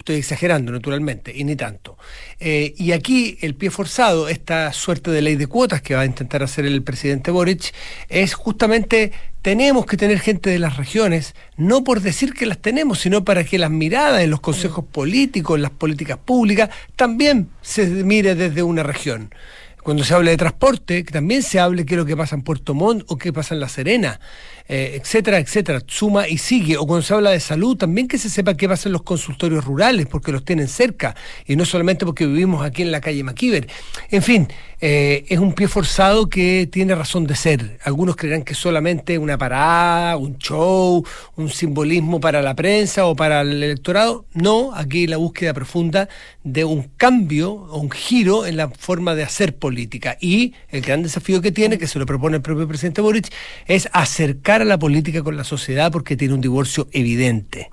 Estoy exagerando, naturalmente, y ni tanto. Eh, y aquí el pie forzado, esta suerte de ley de cuotas que va a intentar hacer el presidente Boric, es justamente tenemos que tener gente de las regiones, no por decir que las tenemos, sino para que las miradas en los consejos políticos, en las políticas públicas, también se mire desde una región. Cuando se habla de transporte, que también se hable qué es lo que pasa en Puerto Montt o qué pasa en La Serena, eh, etcétera, etcétera. Suma y sigue. O cuando se habla de salud, también que se sepa qué pasa en los consultorios rurales, porque los tienen cerca, y no solamente porque vivimos aquí en la calle Maquiver. En fin, eh, es un pie forzado que tiene razón de ser. Algunos creerán que solamente una parada, un show, un simbolismo para la prensa o para el electorado. No, aquí la búsqueda profunda de un cambio un giro en la forma de hacer política. Y el gran desafío que tiene, que se lo propone el propio presidente Boric, es acercar a la política con la sociedad porque tiene un divorcio evidente.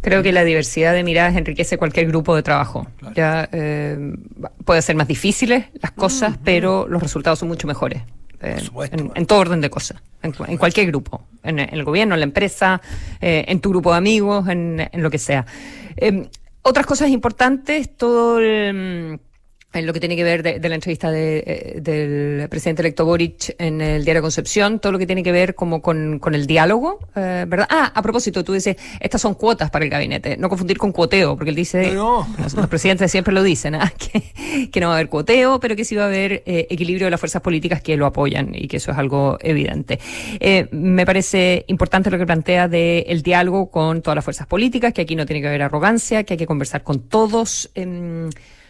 Creo que la diversidad de miradas enriquece cualquier grupo de trabajo. Ya eh, puede ser más difíciles las cosas, pero los resultados son mucho mejores. Eh, en, todo orden de cosas, en, cualquier grupo, en, el gobierno, en la empresa, eh, en tu grupo de amigos, en, lo que sea. otras cosas importantes, todo el en lo que tiene que ver de, la entrevista de, eh, del presidente electo Boric en el diario Concepción, todo lo que tiene que ver como con, con el diálogo, eh, ¿verdad? Ah, a propósito, tú dices, estas son cuotas para el gabinete, no confundir con cuoteo, porque él dice, los, presidentes siempre lo dicen, ¿ah? que, que, no va a haber cuoteo, pero que sí va a haber eh, equilibrio de las fuerzas políticas que lo apoyan y que eso es algo evidente. me parece importante lo que plantea del el diálogo con todas las fuerzas políticas, que aquí no tiene que haber arrogancia, que hay que conversar con todos.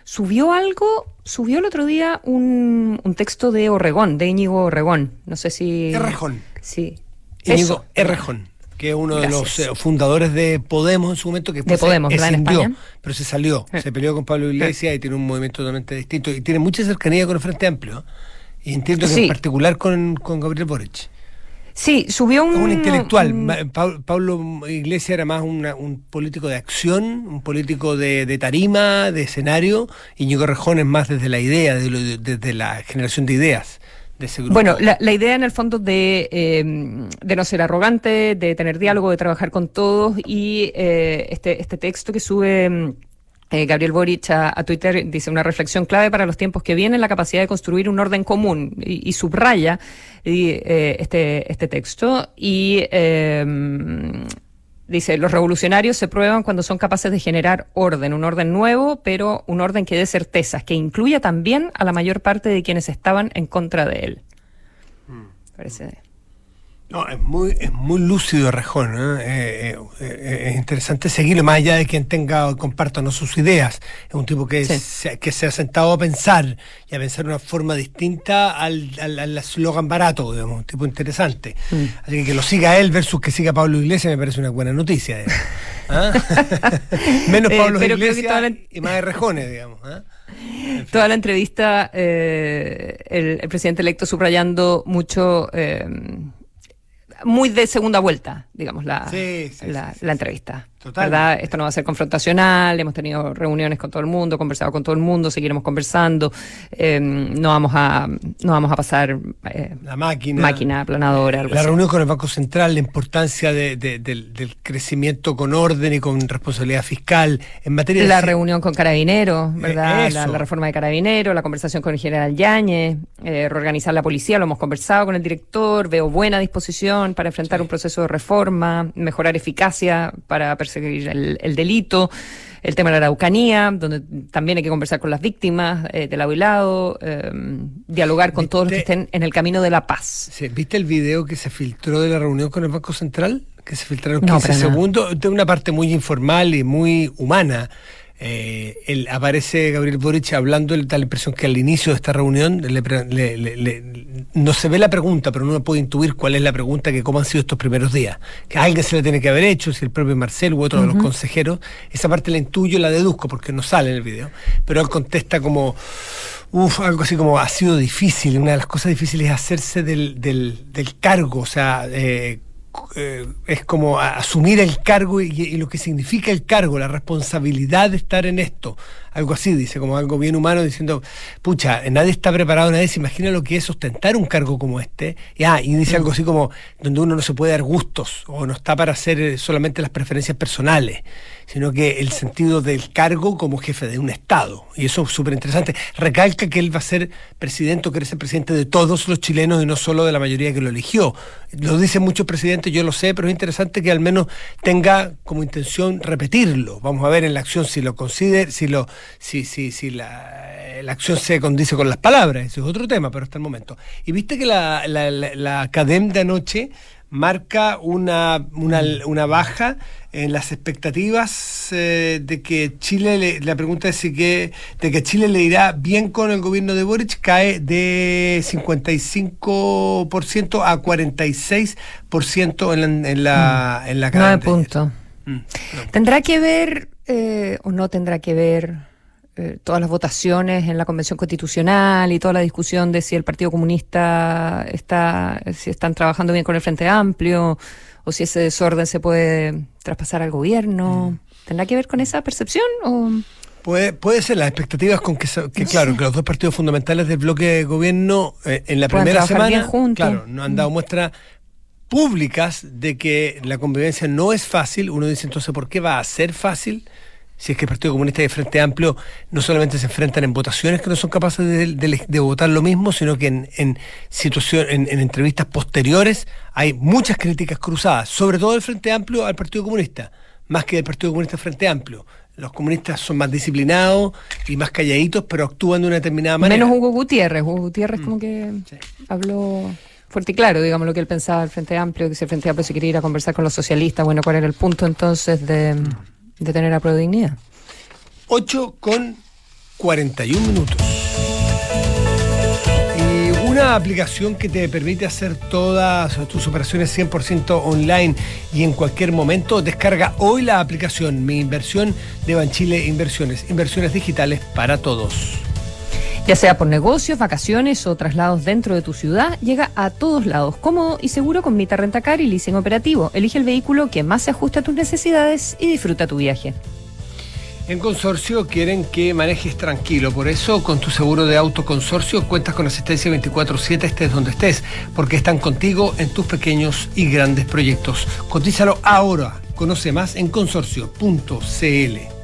Subió algo, subió el otro día un, un texto de Orregón, de Íñigo Orregón. No sé si. Errejón. Sí. Íñigo Errejón, que es uno de los eh, fundadores de Podemos en su momento, que de Podemos, en España. pero se salió, se peleó con Pablo Iglesias y tiene un movimiento totalmente distinto y tiene mucha cercanía con el Frente Amplio. Y entiendo que en particular con, con Gabriel Boric. Sí, subió un... Un intelectual. Pablo Iglesias era más un político de acción, un político de, tarima, de escenario, y Ñigo Rejón es más desde la idea, desde, la generación de ideas. De ese grupo. Bueno, la, idea en el fondo de, eh, de no ser arrogante, de tener diálogo, de trabajar con todos y eh, este, este texto que sube eh, Gabriel Boric a, Twitter dice una reflexión clave para los tiempos que vienen, la capacidad de construir un orden común y, subraya eh, este, este texto y em, dice, los revolucionarios se prueban cuando son capaces de generar orden, un orden nuevo, pero un orden que dé certezas, que incluya también a la mayor parte de quienes estaban en contra de él. Mm. Parece No, es muy, es muy lúcido Rejón. ¿eh? Eh, eh, es interesante seguirlo, más allá de quien tenga o comparta no sus ideas. Es un tipo que, se, que se ha sentado a pensar y a pensar de una forma distinta al eslogan barato, digamos, un tipo interesante. Mm. Así que que lo siga él versus que siga Pablo Iglesias me parece una buena noticia. ¿Ah? Menos Pablo Iglesias y más de Rejones, digamos. ¿ah? Toda la entrevista, el, el, presidente electo subrayando mucho muy de segunda vuelta, digamos, la, la, entrevista. ¿Verdad? Esto no va a ser confrontacional, hemos tenido reuniones con todo el mundo, conversado con todo el mundo, seguiremos conversando, em, no vamos a no vamos a pasar eh, la máquina, máquina aplanadora. la reunión con el Banco Central, la importancia de, del, crecimiento con orden y con responsabilidad fiscal en materia La reunión con Carabineros, eh, ¿verdad? la, reforma de Carabineros, la conversación con el general Yáñez, eh, reorganizar la policía, lo hemos conversado con el director, veo buena disposición para enfrentar un proceso de reforma, mejorar eficacia para seguir el, delito, el tema de la araucanía, donde también hay que conversar con las víctimas eh, de lado y lado, em, dialogar con todos los que estén en el camino de la paz. ¿Viste el video que se filtró de la reunión con el Banco Central? Que se filtraron 15 segundos, de una parte muy informal y muy humana eh, aparece Gabriel Boric hablando, da la impresión que al inicio de esta reunión no se ve la pregunta, pero uno puede intuir cuál es la pregunta, que cómo han sido estos primeros días. Que alguien se la tiene que haber hecho, si el propio Marcel u otro de los consejeros. Esa parte la intuyo, la deduzco, porque no sale en el video. Pero él contesta como, uff, algo así como, ha sido difícil. Una de las cosas difíciles es hacerse del, del, del cargo, o sea... Eh, eh, es como asumir el cargo y, lo que significa el cargo, la responsabilidad de estar en esto. Algo así, dice, como algo bien humano, diciendo, pucha, nadie está preparado, nadie se imagina lo que es ostentar un cargo como este. Y, ah, y dice algo así como, donde uno no se puede dar gustos o no está para hacer eh, solamente las preferencias personales sino que el sentido del cargo como jefe de un Estado. Y eso es súper interesante. Recalca que él va a ser presidente o quiere ser presidente de todos los chilenos y no solo de la mayoría que lo eligió. Lo dicen muchos presidentes, yo lo sé, pero es interesante que al menos tenga como intención repetirlo. Vamos a ver en la acción si lo considera, si lo, si, si, si la, la acción se condice con las palabras. Ese es otro tema, pero hasta el momento. Y viste que la, la, la, de anoche marca una, una, una baja en las expectativas eh, de que Chile, la pregunta es si que, de que Chile le irá bien con el gobierno de Boric, cae de 55% a 46% en la, en la, en la Nueve puntos. Mm, ¿Tendrá que ver eh, o no tendrá que ver eh, todas las votaciones en la Convención Constitucional y toda la discusión de si el Partido Comunista está, si están trabajando bien con el Frente Amplio? o si ese desorden se puede traspasar al gobierno. Mm. ¿Tendrá que ver con esa percepción? O? Puede, puede ser las expectativas con que, claro, que los dos partidos fundamentales del bloque de gobierno eh, en la primera semana claro, no han dado muestras públicas de que la convivencia no es fácil. Uno dice entonces, ¿por qué va a ser fácil? Si es que el Partido Comunista y el Frente Amplio no solamente se enfrentan en votaciones que no son capaces de, votar lo mismo, sino que en, en, en, entrevistas posteriores hay muchas críticas cruzadas, sobre todo del Frente Amplio al Partido Comunista, más que del Partido Comunista al Frente Amplio. Los comunistas son más disciplinados y más calladitos, pero actúan de una determinada manera. Menos Hugo Gutiérrez. Hugo Gutiérrez como mm. que habló fuerte y claro, digamos, lo que él pensaba del Frente Amplio, que si el Frente Amplio se quería ir a conversar con los socialistas, bueno, ¿cuál era el punto entonces de de tener a dignidad. 8 con 41 minutos. Y una aplicación que te permite hacer todas tus operaciones 100% online y en cualquier momento. Descarga hoy la aplicación Mi Inversión de Banchile Inversiones. Inversiones digitales para todos. Ya sea por negocios, vacaciones o traslados dentro de tu ciudad, llega a todos lados, cómodo y seguro con Mita Rentacar y leasing operativo. Elige el vehículo que más se ajuste a tus necesidades y disfruta tu viaje. En Consorcio quieren que manejes tranquilo, por eso con tu seguro de auto Consorcio cuentas con asistencia 24/7 estés donde estés, porque están contigo en tus pequeños y grandes proyectos. Cotízalo ahora, conoce más en consorcio.cl.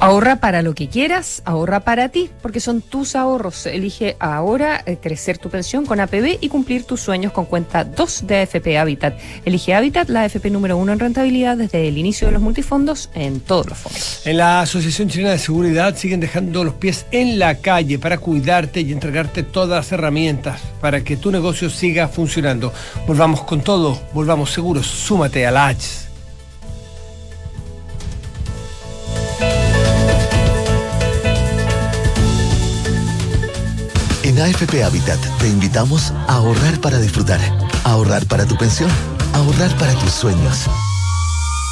Ahorra para lo que quieras, ahorra para ti, porque son tus ahorros. Elige ahora eh, crecer tu pensión con APB y cumplir tus sueños con cuenta 2 de AFP Habitat. Elige Habitat, la AFP número uno en rentabilidad desde el inicio de los multifondos en todos los fondos. En la Asociación Chilena de Seguridad siguen dejando los pies en la calle para cuidarte y entregarte todas las herramientas para que tu negocio siga funcionando. Volvamos con todo, volvamos seguros. Súmate a la H. AFP Habitat te invitamos a ahorrar para disfrutar, a ahorrar para tu pensión, a ahorrar para tus sueños.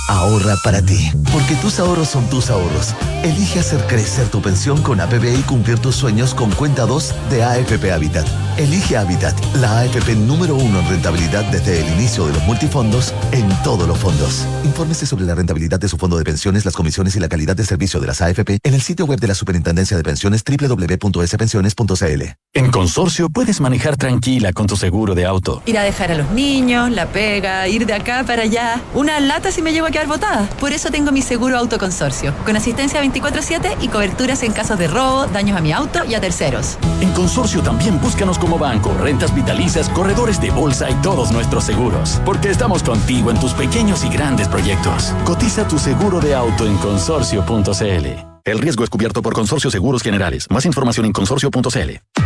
Ahorra para ti, porque tus ahorros son tus ahorros. Elige hacer crecer tu pensión con APB y cumplir tus sueños con cuenta 2 de AFP Habitat. Elige Habitat, la AFP número uno en rentabilidad desde el inicio de los multifondos en todos los fondos. Infórmese sobre la rentabilidad de su fondo de pensiones, las comisiones y la calidad de servicio de las AFP en el sitio web de la Superintendencia de Pensiones www.spensiones.cl. En Consorcio puedes manejar tranquila con tu seguro de auto. Ir a dejar a los niños, la pega, ir de acá para allá. Una lata si me llevo a quedar botada. Por eso tengo mi seguro autoconsorcio, con asistencia 24-7 y coberturas en casos de robo, daños a mi auto y a terceros. En Consorcio también búscanos como banco, rentas vitalicias, corredores de bolsa y todos nuestros seguros. Porque estamos contigo en tus pequeños y grandes proyectos. Cotiza tu seguro de auto en consorcio.cl. El riesgo es cubierto por Consorcio Seguros Generales. Más información en consorcio.cl.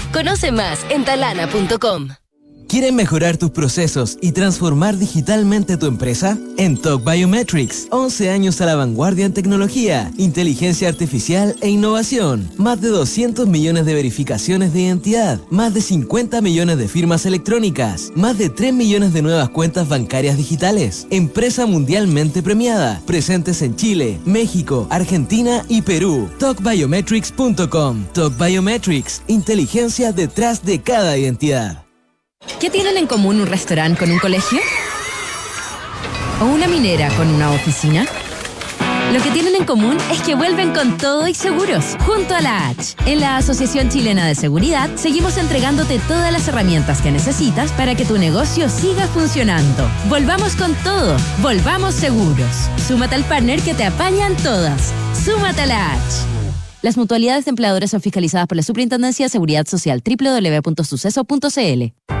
Conoce más en talana.com. ¿Quieren mejorar tus procesos y transformar digitalmente tu empresa? En Talk Biometrics, 11 años a la vanguardia en tecnología, inteligencia artificial e innovación. Más de 200 millones de verificaciones de identidad, más de 50 millones de firmas electrónicas, más de 3 millones de nuevas cuentas bancarias digitales. Empresa mundialmente premiada, presentes en Chile, México, Argentina y Perú. TalkBiometrics.com. Talk Biometrics, inteligencia detrás de cada identidad. ¿Qué tienen en común un restaurante con un colegio? ¿O una minera con una oficina? Lo que tienen en común es que vuelven con todo y seguros, junto a la H. En la Asociación Chilena de Seguridad seguimos entregándote todas las herramientas que necesitas para que tu negocio siga funcionando. Volvamos con todo, volvamos seguros. Súmate al partner que te apañan todas. Súmate a la H. Las mutualidades de empleadores son fiscalizadas por la Superintendencia de Seguridad Social www.suceso.cl.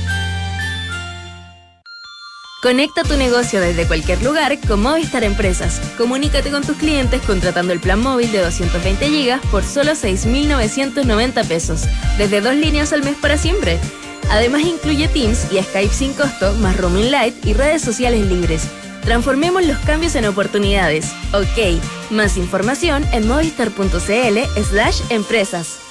Conecta tu negocio desde cualquier lugar con Movistar Empresas. Comunícate con tus clientes contratando el plan móvil de 220 GB por solo 6.990 pesos, desde dos líneas al mes para siempre. Además incluye Teams y Skype sin costo, más roaming light y redes sociales libres. Transformemos los cambios en oportunidades. Ok, más información en movistar.cl slash empresas.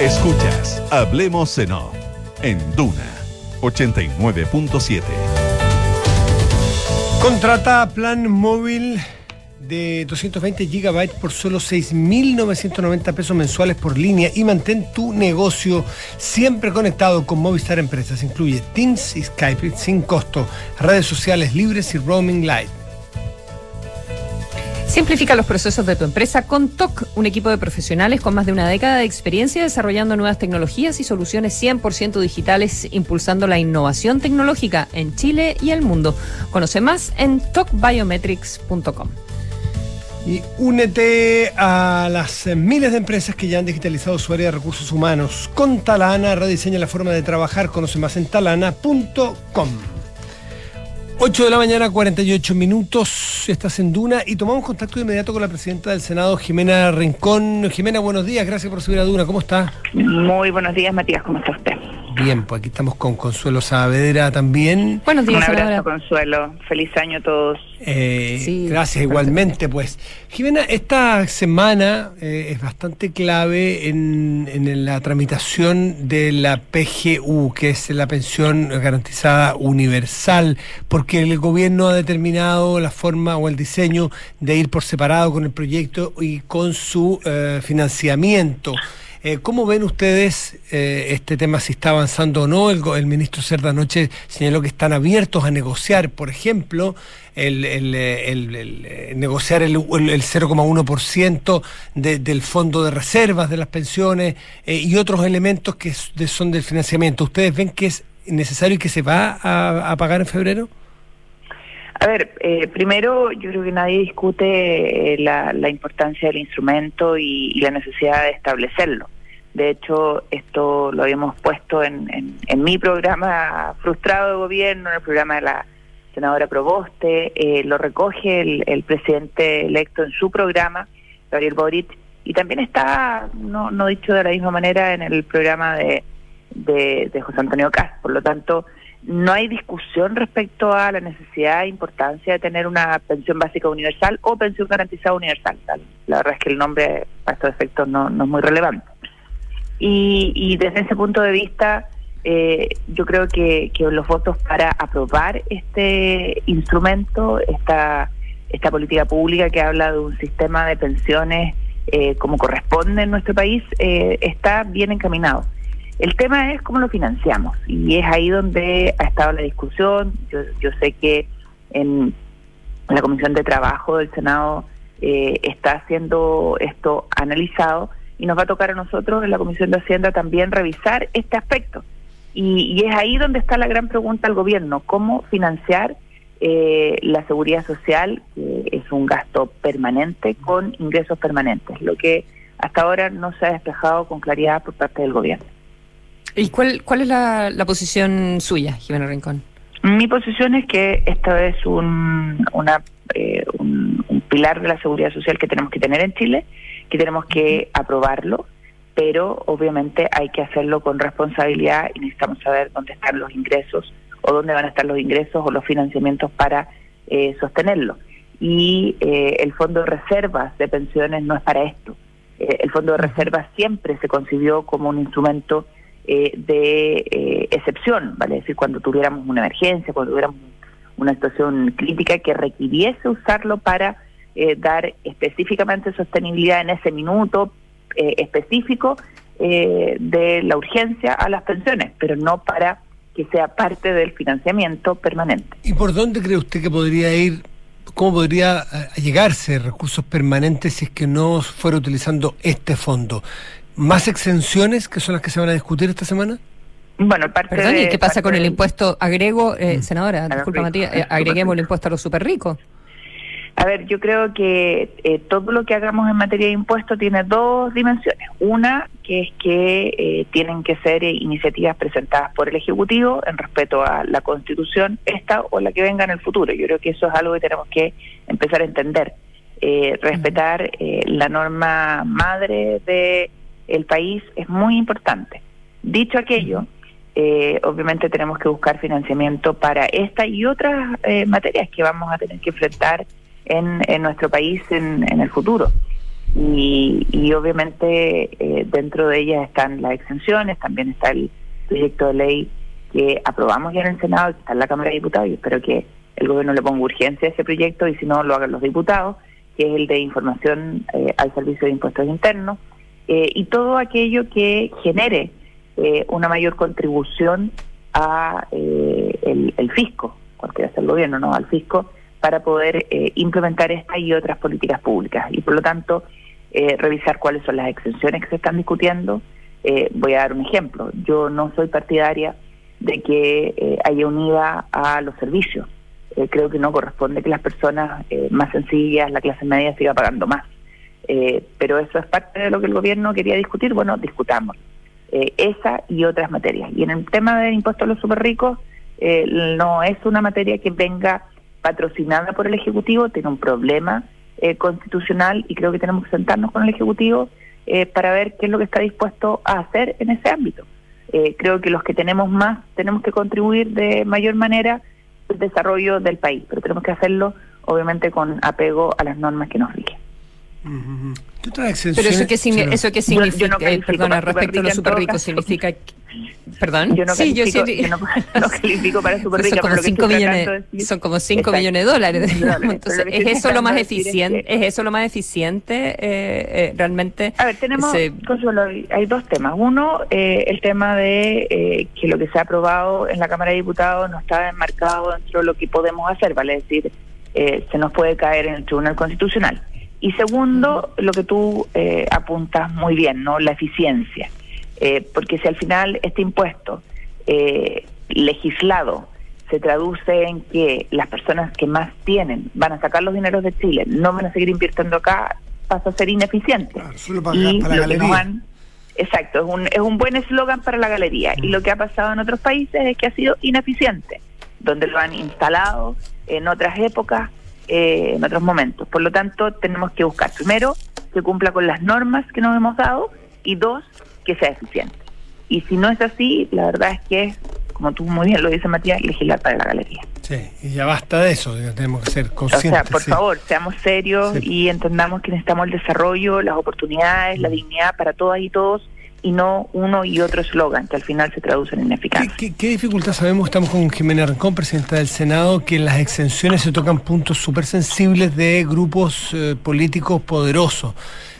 Escuchas Hablemos en Off en Duna 89.7. Contrata plan móvil de 220 gigabytes por solo 6.990 pesos mensuales por línea y mantén tu negocio siempre conectado con Movistar Empresas. Incluye Teams y Skype sin costo, redes sociales libres y roaming light. Simplifica los procesos de tu empresa con TOC, un equipo de profesionales con más de una década de experiencia desarrollando nuevas tecnologías y soluciones 100% digitales, impulsando la innovación tecnológica en Chile y el mundo. Conoce más en tocbiometrics.com. Y únete a las miles de empresas que ya han digitalizado su área de recursos humanos. Con Talana rediseña la forma de trabajar. Conoce más en talana.com. 8 de la mañana, 48 minutos. Estás en Duna y tomamos contacto de inmediato con la presidenta del Senado, Jimena Rincón. Jimena, buenos días. Gracias por subir a Duna. ¿Cómo está? Muy buenos días, Matías. ¿Cómo está usted? Bien, pues aquí estamos con Consuelo Saavedra también. Buenos días, Un abrazo. Consuelo. Feliz año a todos. Eh, gracias, igualmente. Pues, Jimena, esta semana eh, es bastante clave en, en la tramitación de la PGU, que es la pensión garantizada universal, porque el gobierno ha determinado la forma o el diseño de ir por separado con el proyecto y con su eh, financiamiento. Eh, ¿Cómo ven ustedes eh, este tema, si está avanzando o no? El, el ministro Cerda anoche señaló que están abiertos a negociar, por ejemplo, el, el, eh, el- eh, negociar el, el- el 0,1% de- del fondo de reservas de las pensiones eh, y otros elementos que son del financiamiento. ¿Ustedes ven que es necesario y que se va a, a pagar en febrero? A ver, eh, primero yo creo que nadie discute eh, la, la importancia del instrumento y, la necesidad de establecerlo. De hecho, esto lo habíamos puesto en, en- mi programa frustrado de gobierno, en el programa de la senadora Proboste, eh, lo recoge el, el presidente electo en su programa, Gabriel Boric, y también está, no, no dicho de la misma manera, en el programa de, de, de José Antonio Caz. Por lo tanto, no hay discusión respecto a la necesidad e importancia de tener una pensión básica universal o pensión garantizada universal. La, verdad es que el nombre para estos efectos no, no es muy relevante. Y, y desde ese punto de vista, eh, yo creo que, que los votos para aprobar este instrumento, esta, esta política pública que habla de un sistema de pensiones eh, como corresponde en nuestro país, eh, está bien encaminado. El tema es cómo lo financiamos y es ahí donde ha estado la discusión. Yo, yo sé que en la Comisión de Trabajo del Senado eh, está haciendo esto analizado y nos va a tocar a nosotros en la Comisión de Hacienda también revisar este aspecto. Y, y es ahí donde está la gran pregunta al gobierno, cómo financiar eh, la seguridad social, que es un gasto permanente con ingresos permanentes, lo que hasta ahora no se ha despejado con claridad por parte del gobierno. ¿Y cuál, cuál es la, la posición suya, Jimena Rincón? Mi posición es que esta es un, una, eh, un, un pilar de la seguridad social que tenemos que tener en Chile, que tenemos que aprobarlo, pero obviamente hay que hacerlo con responsabilidad y necesitamos saber dónde están los ingresos o dónde van a estar los ingresos o los financiamientos para eh, sostenerlo. Y eh, el fondo de reservas de pensiones no es para esto. Eh, el fondo de reservas siempre se concibió como un instrumento eh, de eh, excepción, vale es decir, cuando tuviéramos una emergencia, cuando tuviéramos una situación crítica que requiriese usarlo para eh, dar específicamente sostenibilidad en ese minuto eh, específico eh, de la urgencia a las pensiones, pero no para que sea parte del financiamiento permanente. ¿Y por dónde cree usted que podría ir, cómo podría llegarse recursos permanentes si es que no fuera utilizando este fondo? ¿Más exenciones que son las que se van a discutir esta semana? Bueno, parte Perdón, ¿y de- qué pasa con el impuesto? Agrego, eh, senadora, A los disculpa ricos, Matías, eh, agreguemos el impuesto a los super ricos. A ver, yo creo que eh, todo lo que hagamos en materia de impuestos tiene dos dimensiones. Una, que es que eh, tienen que ser eh, iniciativas presentadas por el Ejecutivo en respeto a la Constitución, esta o la que venga en el futuro. Yo creo que eso es algo que tenemos que empezar a entender. Eh, respetar eh, la norma madre de el país es muy importante. Dicho aquello, eh, obviamente tenemos que buscar financiamiento para esta y otras eh, materias que vamos a tener que enfrentar en, nuestro país en, el futuro. y, y obviamente eh, dentro de ellas están las exenciones, también está el proyecto de ley que aprobamos ya en el Senado, que está en la Cámara de Diputados, y espero que el gobierno le ponga urgencia a ese proyecto y si no lo hagan los diputados, que es el de información al servicio de impuestos internos, eh, y todo aquello que genere eh, una mayor contribución a el, el, fisco, cualquiera sea el gobierno, no al fisco, para poder implementar esta y otras políticas públicas. Y por lo tanto, revisar cuáles son las exenciones que se están discutiendo. voy a dar un ejemplo. Yo no soy partidaria de que haya unida a los servicios eh, creo que no corresponde que las personas eh, más sencillas, la clase media, siga pagando más. Eh, pero eso es parte de lo que el gobierno quería discutir. Bueno, discutamos esa y otras materias. Y en el tema del impuesto a los super ricos, no es una materia que venga patrocinada por el Ejecutivo, tiene un problema constitucional y creo que tenemos que sentarnos con el Ejecutivo para ver qué es lo que está dispuesto a hacer en ese ámbito. creo que los que tenemos más tenemos que contribuir de mayor manera el desarrollo del país, pero tenemos que hacerlo obviamente con apego a las normas que nos rigen. Pero eso qué, eso qué significa, eh, perdona, respecto a los super ricos, significa ¿Perdón? Yo no sí, yo, sí, yo no, califico para super rica, son como 5 millones, son como 5 millones de dólares. Entonces, ¿es eso lo más eficiente? Es, eso lo más eficiente eh, eh, realmente? A ver, tenemos, Consuelo, hay dos temas. Uno, eh, el tema de eh, que lo que se ha aprobado en la Cámara de Diputados no está enmarcado dentro de lo que podemos hacer, vale decir, eh, se nos puede caer en el Tribunal Constitucional. Y segundo, lo que tú eh, apuntas muy bien, ¿no? La eficiencia. Eh, porque si al final este impuesto eh, legislado se traduce en que las personas que más tienen van a sacar los dineros de Chile, no van a seguir invirtiendo acá, pasa a ser ineficiente. y la galería. exacto, es un, es un buen eslogan para la galería. Y lo que ha pasado en otros países es que ha sido ineficiente, donde lo han instalado en otras épocas, eh, en otros momentos. Por lo tanto, tenemos que buscar primero que cumpla con las normas que nos hemos dado y dos, que sea eficiente. Y si no es así, la verdad es que es, como tú muy bien lo dices, Matías, legislar para la galería. Sí, y ya basta de eso, tenemos que ser conscientes. O sea, por favor, seamos serios y entendamos que necesitamos el desarrollo, las oportunidades, la mm. dignidad para todas y todos y no uno y otro eslogan que al final se traducen en ineficacia. ¿Qué, ¿Qué, dificultad sabemos? Estamos con Jimena Rancón, presidenta del Senado, que en las exenciones se tocan puntos súper sensibles de grupos eh, políticos poderosos.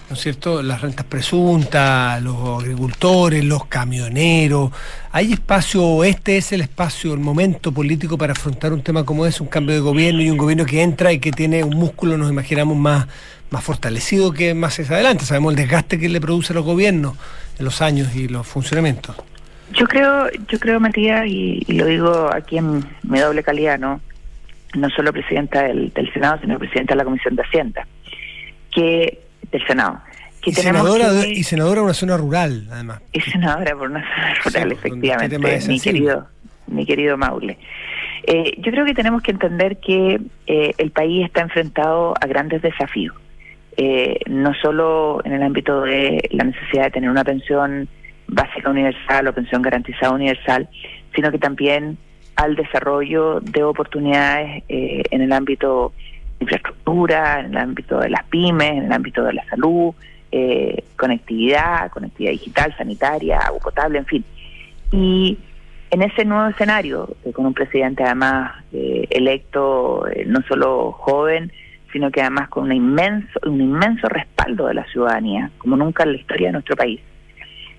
¿no es cierto? Las rentas presuntas, los agricultores, los camioneros. ¿Hay espacio, este es el espacio, el momento político para afrontar un tema como ese, un cambio de gobierno y un gobierno que entra y que tiene un músculo, nos imaginamos, más, más fortalecido que más hacia adelante? Sabemos el desgaste que le produce a los gobiernos en los años y los funcionamientos. Yo creo, yo creo, Matías, y, lo digo aquí en mi doble calidad, ¿no? No solo presidenta del, del Senado, sino presidenta de la Comisión de Hacienda, que del Senado. y, senadora, y senadora de una zona rural, además. Y senadora por una zona rural, efectivamente, mi querido, mi querido Maule. Eh, yo creo que tenemos que entender que eh, el país está enfrentado a grandes desafíos, eh, no solo en el ámbito de la necesidad de tener una pensión básica universal o pensión garantizada universal, sino que también al desarrollo de oportunidades en el ámbito infraestructura, en el ámbito de las pymes, en el ámbito de la salud, eh, conectividad, conectividad digital, sanitaria, agua potable, en fin. Y en ese nuevo escenario, eh, con un presidente además eh, electo no solo joven, sino que además con un inmenso, un inmenso respaldo de la ciudadanía, como nunca en la historia de nuestro país.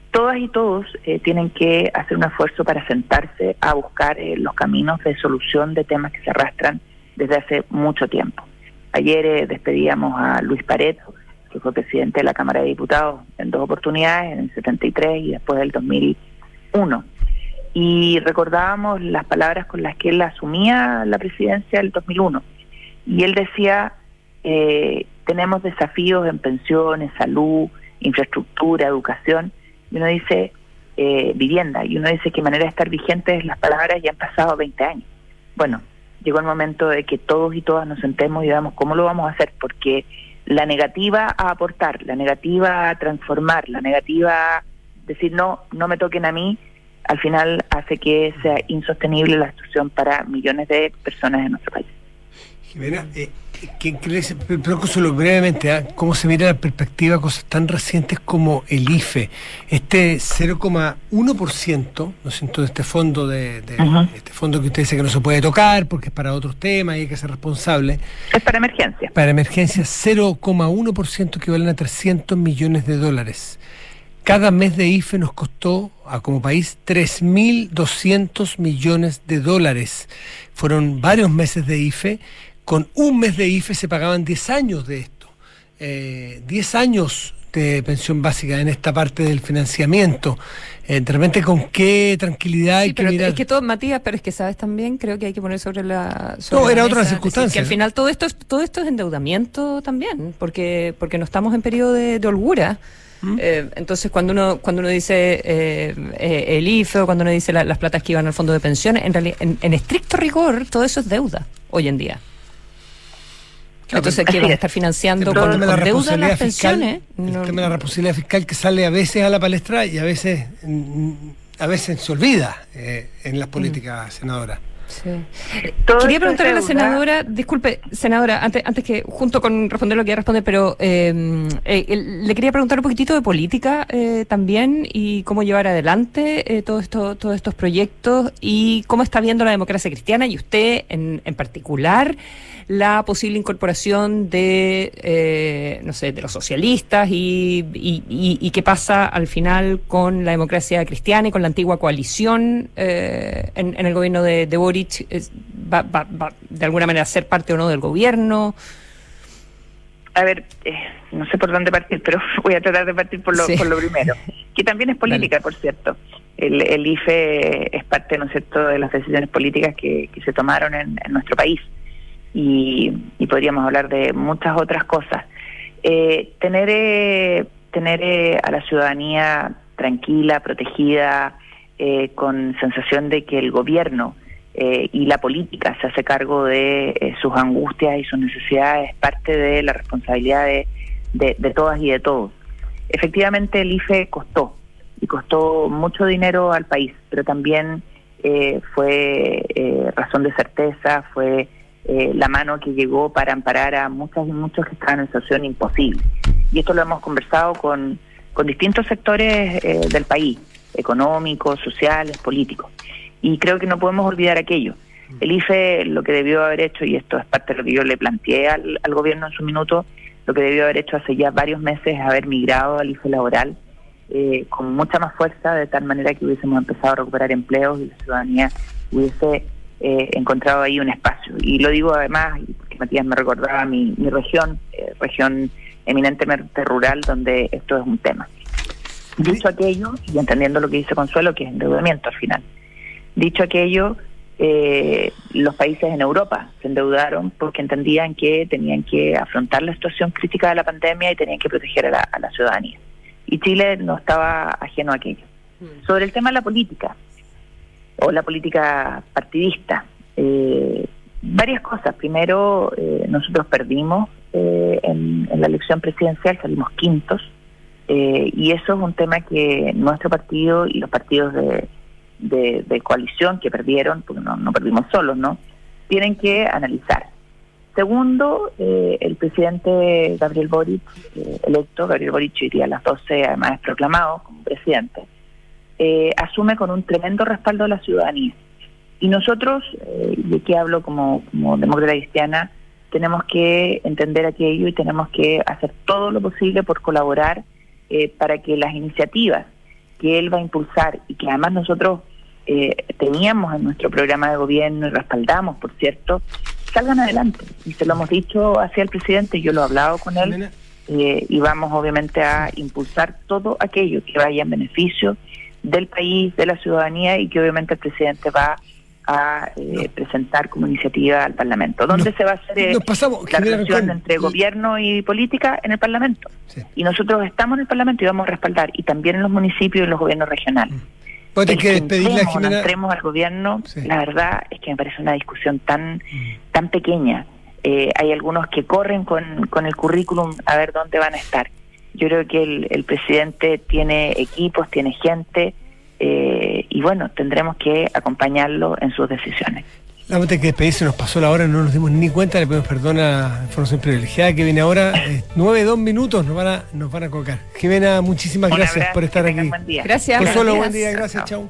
Todas y todos tienen que hacer un esfuerzo para sentarse a buscar los caminos de solución de temas que se arrastran desde hace mucho tiempo. Ayer eh, despedíamos a Luis Pareto, que fue presidente de la Cámara de Diputados en dos oportunidades, en el 73 y después del 2001. Y recordábamos las palabras con las que él asumía la presidencia del 2001. Y él decía, eh, tenemos desafíos en pensiones, salud, infraestructura, educación. Y uno dice, eh, vivienda. Y uno dice que manera de estar vigentes las palabras ya han pasado 20 años. Bueno, llegó el momento de que todos y todas nos sentemos y veamos cómo lo vamos a hacer, porque la negativa a aportar, la negativa a transformar, la negativa a decir no, no me toquen a mí, al final hace que sea insostenible la situación para millones de personas en nuestro país. Jimena, eh, les- pero solo brevemente, ¿ah? ¿cómo se mira la perspectiva cosas tan recientes como el IFE? Este 0,1%, ¿no es cierto?, de este fondo de, este fondo que usted dice que no se puede tocar porque es para otros temas y hay que ser responsable. Es para emergencia. Para emergencias, 0,1% equivalen a 300 millones de dólares. Cada mes de IFE nos costó, a como país, 3.200 millones de dólares. Fueron varios meses de IFE. Con un mes de IFE se pagaban 10 años de esto. Eh, 10 años de pensión básica en esta parte del financiamiento. Eh, de repente, ¿con qué tranquilidad hay Sí, que pero mirar? es que todo, Matías, pero es que sabes también, creo que hay que poner sobre la. sobre No, la era otra circunstancia, Que al final todo esto es, todo esto es endeudamiento también, porque, porque no estamos en periodo de, de holgura. ¿Mm? Eh, entonces, cuando uno, cuando uno dice eh, eh, el IFE o cuando uno dice la- las platas que iban al fondo de pensiones, en, en, en estricto rigor, todo eso es deuda hoy en día. Entonces, ¿qué van a es. estar financiando El con, tema de con la deuda las responsabilidad fiscal, pensiones? el tema de la responsabilidad fiscal que sale a veces a la palestra y a veces mm, a veces se olvida eh, en las políticas senadoras. Sí. Todo Quería preguntarle a la senadora, disculpe, senadora, antes, antes que junto con responder lo que ya responde, pero eh, eh, le quería preguntar un poquitito de política eh, también y cómo llevar adelante eh, todo esto, todos estos proyectos y cómo está viendo la democracia cristiana y usted en, en particular la posible incorporación de, eh, no sé, de los socialistas y, y, y- y qué pasa al final con la democracia cristiana y con la antigua coalición eh, en, en el gobierno de, de Boric. Es- va, va- va de alguna manera a ser parte o no del gobierno? A ver, eh, no sé por dónde partir, pero voy a tratar de partir por lo, Sí. por lo primero, que también es política, por cierto. El, el IFE es parte, ¿no es cierto?, de las decisiones políticas que, que se tomaron en, en nuestro país. Y, y podríamos hablar de muchas otras cosas. Eh, tener eh, tener eh, a la ciudadanía tranquila, protegida, eh, con sensación de que el gobierno y la política se hace cargo de sus angustias y sus necesidades, es parte de la responsabilidad de, de, de todas y de todos. Efectivamente, el IFE costó, y costó mucho dinero al país, pero también fue razón de certeza, fue eh, la mano que llegó para amparar a muchas y muchos que estaban en situación imposible. Y esto lo hemos conversado con, con distintos sectores eh, del país, económicos, sociales, políticos. Y creo que no podemos olvidar aquello. El IFE lo que debió haber hecho, y esto es parte de lo que yo le planteé al, al gobierno en su minuto, lo que debió haber hecho hace ya varios meses es haber migrado al IFE laboral eh, con mucha más fuerza, de tal manera que hubiésemos empezado a recuperar empleos y la ciudadanía hubiese eh, encontrado ahí un espacio. Y lo digo además, porque Matías me recordaba mi, mi región, eh, región eminentemente rural, donde esto es un tema. Dicho aquello, y entendiendo lo que dice Consuelo, que es endeudamiento al final, dicho aquello, eh, los países en Europa se endeudaron porque entendían que tenían que afrontar la situación crítica de la pandemia y tenían que proteger a la, a la ciudadanía. Y Chile no estaba ajeno a aquello. Sobre el tema de la política, o la política partidista, eh, varias cosas. Primero, eh, nosotros perdimos eh, en, la elección presidencial, salimos quintos, eh, y eso es un tema que nuestro partido y los partidos de, de, coalición que perdieron, porque no, no perdimos solos, ¿no? Tienen que analizar. Segundo, eh, el presidente Gabriel Boric, electo, Gabriel Boric día a las 12 además es proclamado como presidente, eh, asume con un tremendo respaldo de la ciudadanía. Y nosotros, eh, y aquí hablo como, como demócrata cristiana, tenemos que entender aquello y tenemos que hacer todo lo posible por colaborar eh, para que las iniciativas que él va a impulsar y que además nosotros eh, teníamos en nuestro programa de gobierno y respaldamos, por cierto, salgan adelante. Y se lo hemos dicho hacia el presidente, yo lo he hablado con él, eh, y vamos obviamente a impulsar todo aquello que vaya en beneficio del país, de la ciudadanía y que obviamente el presidente va a eh, presentar como iniciativa al Parlamento. ¿Dónde se va a hacer eh, pasamos, la relación entre gobierno y política? En el Parlamento. Y nosotros estamos en el Parlamento y vamos a respaldar, y también en los municipios y en los gobiernos regionales. Tenés El que entremos Jimena. al gobierno, la verdad es que me parece una discusión tan, tan pequeña. Eh, hay algunos que corren con, con el currículum a ver dónde van a estar. Yo creo que el, el presidente tiene equipos, tiene gente, eh, y bueno, tendremos que acompañarlo en sus decisiones. La que despedirse, nos pasó la hora, no nos dimos ni cuenta, le pedimos perdón a la información privilegiada que viene ahora. Eh, nueve, dos minutos nos van a, nos van a cocar. Jimena, muchísimas Un gracias abrazo, por estar aquí. buen día. Gracias. Consuelo, buenos buen día, gracias, Chao. chau.